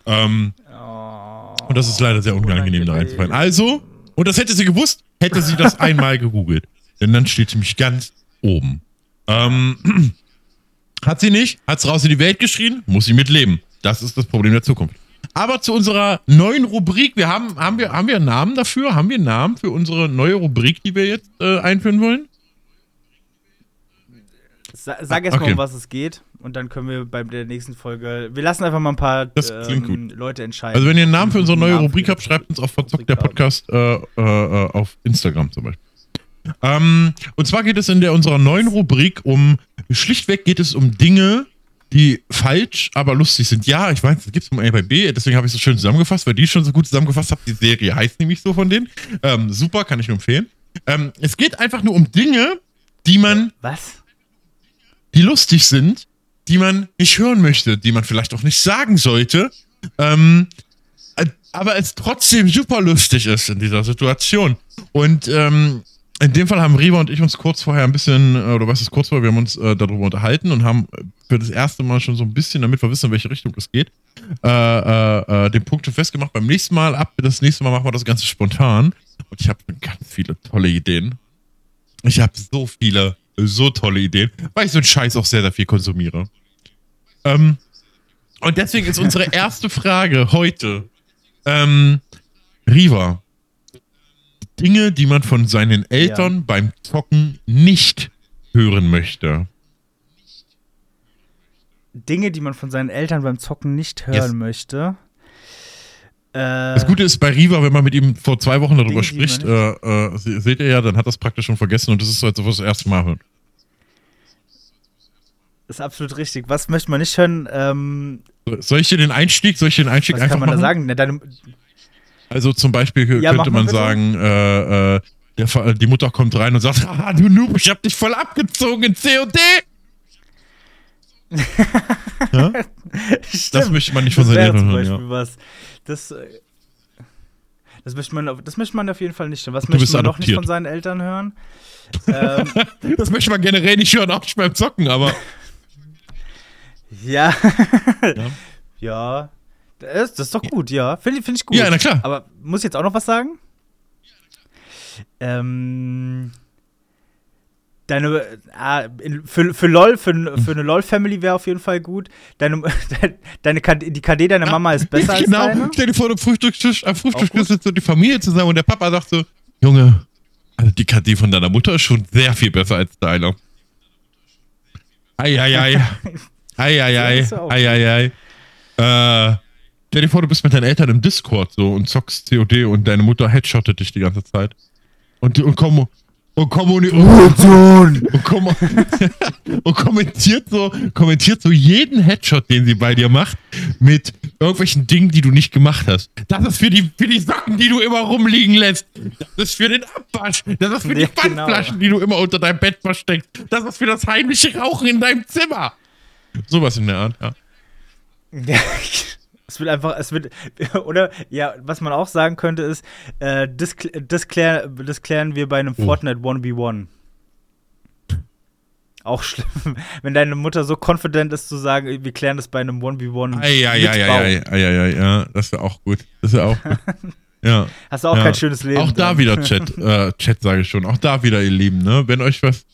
Ähm, oh, und das ist leider sehr unangenehm, da reinzufallen. Also, und das hätte sie gewusst, hätte sie das [laughs] einmal gegoogelt. Denn dann steht sie mich ganz oben. Ähm, [clears throat] hat sie nicht, hat es raus in die Welt geschrien, muss sie mitleben. Das ist das Problem der Zukunft. Aber zu unserer neuen Rubrik. Wir haben, haben, wir, haben wir einen Namen dafür? Haben wir einen Namen für unsere neue Rubrik, die wir jetzt äh, einführen wollen? Sa sag erst okay. mal, um was es geht. Und dann können wir bei der nächsten Folge. Wir lassen einfach mal ein paar ähm, Leute entscheiden. Also, wenn ihr einen Namen für unsere neue Rubrik habt, schreibt uns auf Verzockt der Podcast äh, äh, äh, auf Instagram zum Beispiel. Ähm, und zwar geht es in der unserer neuen Rubrik um. Schlichtweg geht es um Dinge, die falsch, aber lustig sind. Ja, ich weiß, es gibt es vom A bei B, deswegen habe ich es so schön zusammengefasst, weil die schon so gut zusammengefasst habe. Die Serie heißt nämlich so von denen. Ähm, super, kann ich nur empfehlen. Ähm, es geht einfach nur um Dinge, die man. Was? Die lustig sind, die man nicht hören möchte, die man vielleicht auch nicht sagen sollte. Ähm, äh, aber es trotzdem super lustig ist in dieser Situation. Und ähm, in dem Fall haben Riva und ich uns kurz vorher ein bisschen, äh, oder was ist kurz vorher, wir haben uns äh, darüber unterhalten und haben für das erste Mal schon so ein bisschen, damit wir wissen, in welche Richtung es geht, äh, äh, äh den Punkt schon festgemacht. Beim nächsten Mal, ab das nächste Mal machen wir das Ganze spontan. Und ich habe ganz viele tolle Ideen. Ich habe so viele, so tolle Ideen, weil ich so einen Scheiß auch sehr, sehr viel konsumiere. Ähm, und deswegen ist unsere [laughs] erste Frage heute, ähm, Riva, Dinge, die man von seinen Eltern ja. beim Zocken nicht hören möchte. Dinge, die man von seinen Eltern beim Zocken nicht hören yes. möchte. Äh, das Gute ist bei Riva, wenn man mit ihm vor zwei Wochen darüber Dinge, spricht, äh, äh, seht ihr ja, dann hat das praktisch schon vergessen und das ist so, ob wir das erste Mal hören. Ist absolut richtig. Was möchte man nicht hören? Ähm, soll ich dir den Einstieg, soll ich den Einstieg was einfach kann man machen? da sagen? deine, also zum Beispiel ja, könnte man sagen, äh, äh, der, die Mutter kommt rein und sagt, [laughs] ah, du Noob, ich hab dich voll abgezogen in COD. [laughs] ja? Das möchte man nicht von seinen Eltern hören. Ja. Was. Das, äh, das, möchte man, das möchte man auf jeden Fall nicht hören. Was möchte man noch nicht von seinen Eltern hören? [laughs] ähm, das möchte man generell nicht hören, auch nicht beim Zocken, aber. ja. ja. ja. Das, das ist doch gut, ja. Finde find ich gut. Ja, na klar. Aber muss ich jetzt auch noch was sagen? Ähm, Deine, äh, für, für LOL, für, für eine LOL-Family wäre auf jeden Fall gut. Deine, [laughs] deine, die KD deiner Mama ist besser genau. als deine. Genau, stell dir vor, am Frühstückstisch, am Frühstückstisch sitzt so die Familie zusammen und der Papa sagt so, Junge, also die KD von deiner Mutter ist schon sehr viel besser als deiner. Eieiei. Eieiei. Eieiei. Äh, stell dir vor, du bist mit deinen Eltern im Discord so und zockst COD und deine Mutter headshottet dich die ganze Zeit. Und, und komm, und, kommuni und, kom [laughs] und kommentiert so, kommentiert so jeden Headshot, den sie bei dir macht, mit irgendwelchen Dingen, die du nicht gemacht hast. Das ist für die, für die Socken, die du immer rumliegen lässt. Das ist für den Abwasch. Das ist für die ja, genau. Pfandflaschen, die du immer unter deinem Bett versteckst. Das ist für das heimliche Rauchen in deinem Zimmer. Sowas in der Art, ja. [laughs] [laughs] Es wird einfach, es wird, [laughs] oder, ja, was man auch sagen könnte ist, äh, das, das, klär, das klären wir bei einem oh. Fortnite 1v1. Auch schlimm, [laughs] wenn deine Mutter so confident ist zu sagen, wir klären das bei einem 1v1. Ja, ja, ja, ja, das wäre auch gut. Das wäre auch gut. [laughs] Ja. Hast du auch ja. kein schönes Leben. Auch da wieder Chat, äh, Chat sage ich schon, auch da wieder, ihr Lieben, ne? Wenn euch was.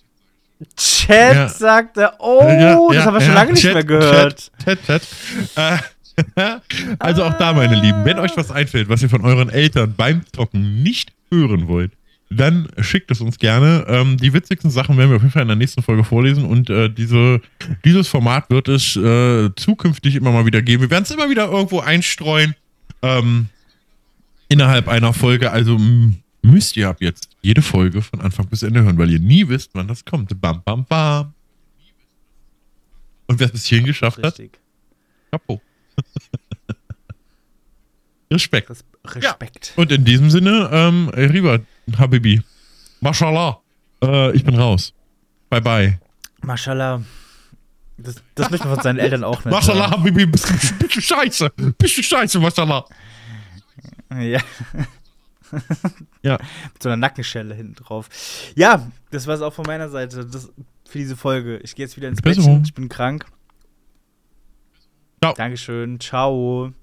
Chat ja. sagt er, oh, ja, das haben wir schon lange Chat, nicht mehr gehört. Chat, Chat, Chat. Äh, [laughs] also auch da, meine Lieben, wenn euch was einfällt, was ihr von euren Eltern beim Zocken nicht hören wollt, dann schickt es uns gerne. Ähm, die witzigsten Sachen werden wir auf jeden Fall in der nächsten Folge vorlesen und äh, diese, dieses Format wird es äh, zukünftig immer mal wieder geben. Wir werden es immer wieder irgendwo einstreuen ähm, innerhalb einer Folge. Also müsst ihr ab jetzt jede Folge von Anfang bis Ende hören, weil ihr nie wisst, wann das kommt. Bam, bam, bam. Und wer es bis hierhin geschafft Richtig. hat, Chapeau. [laughs] Respekt. Res Respekt. Ja. Und in diesem Sinne, ähm, Riva, Habibi, Mashallah, äh, ich bin raus. Bye bye. Mashallah. Das, das möchten wir von seinen Eltern auch nicht. Mashallah, Habibi, bist, bist du scheiße. Bist du scheiße, Mashallah. Ja. ja. Mit so einer Nackenschelle hinten drauf. Ja, das war es auch von meiner Seite das, für diese Folge. Ich gehe jetzt wieder ins Bettchen. Ich bin krank. Ciao. Dankeschön. Ciao.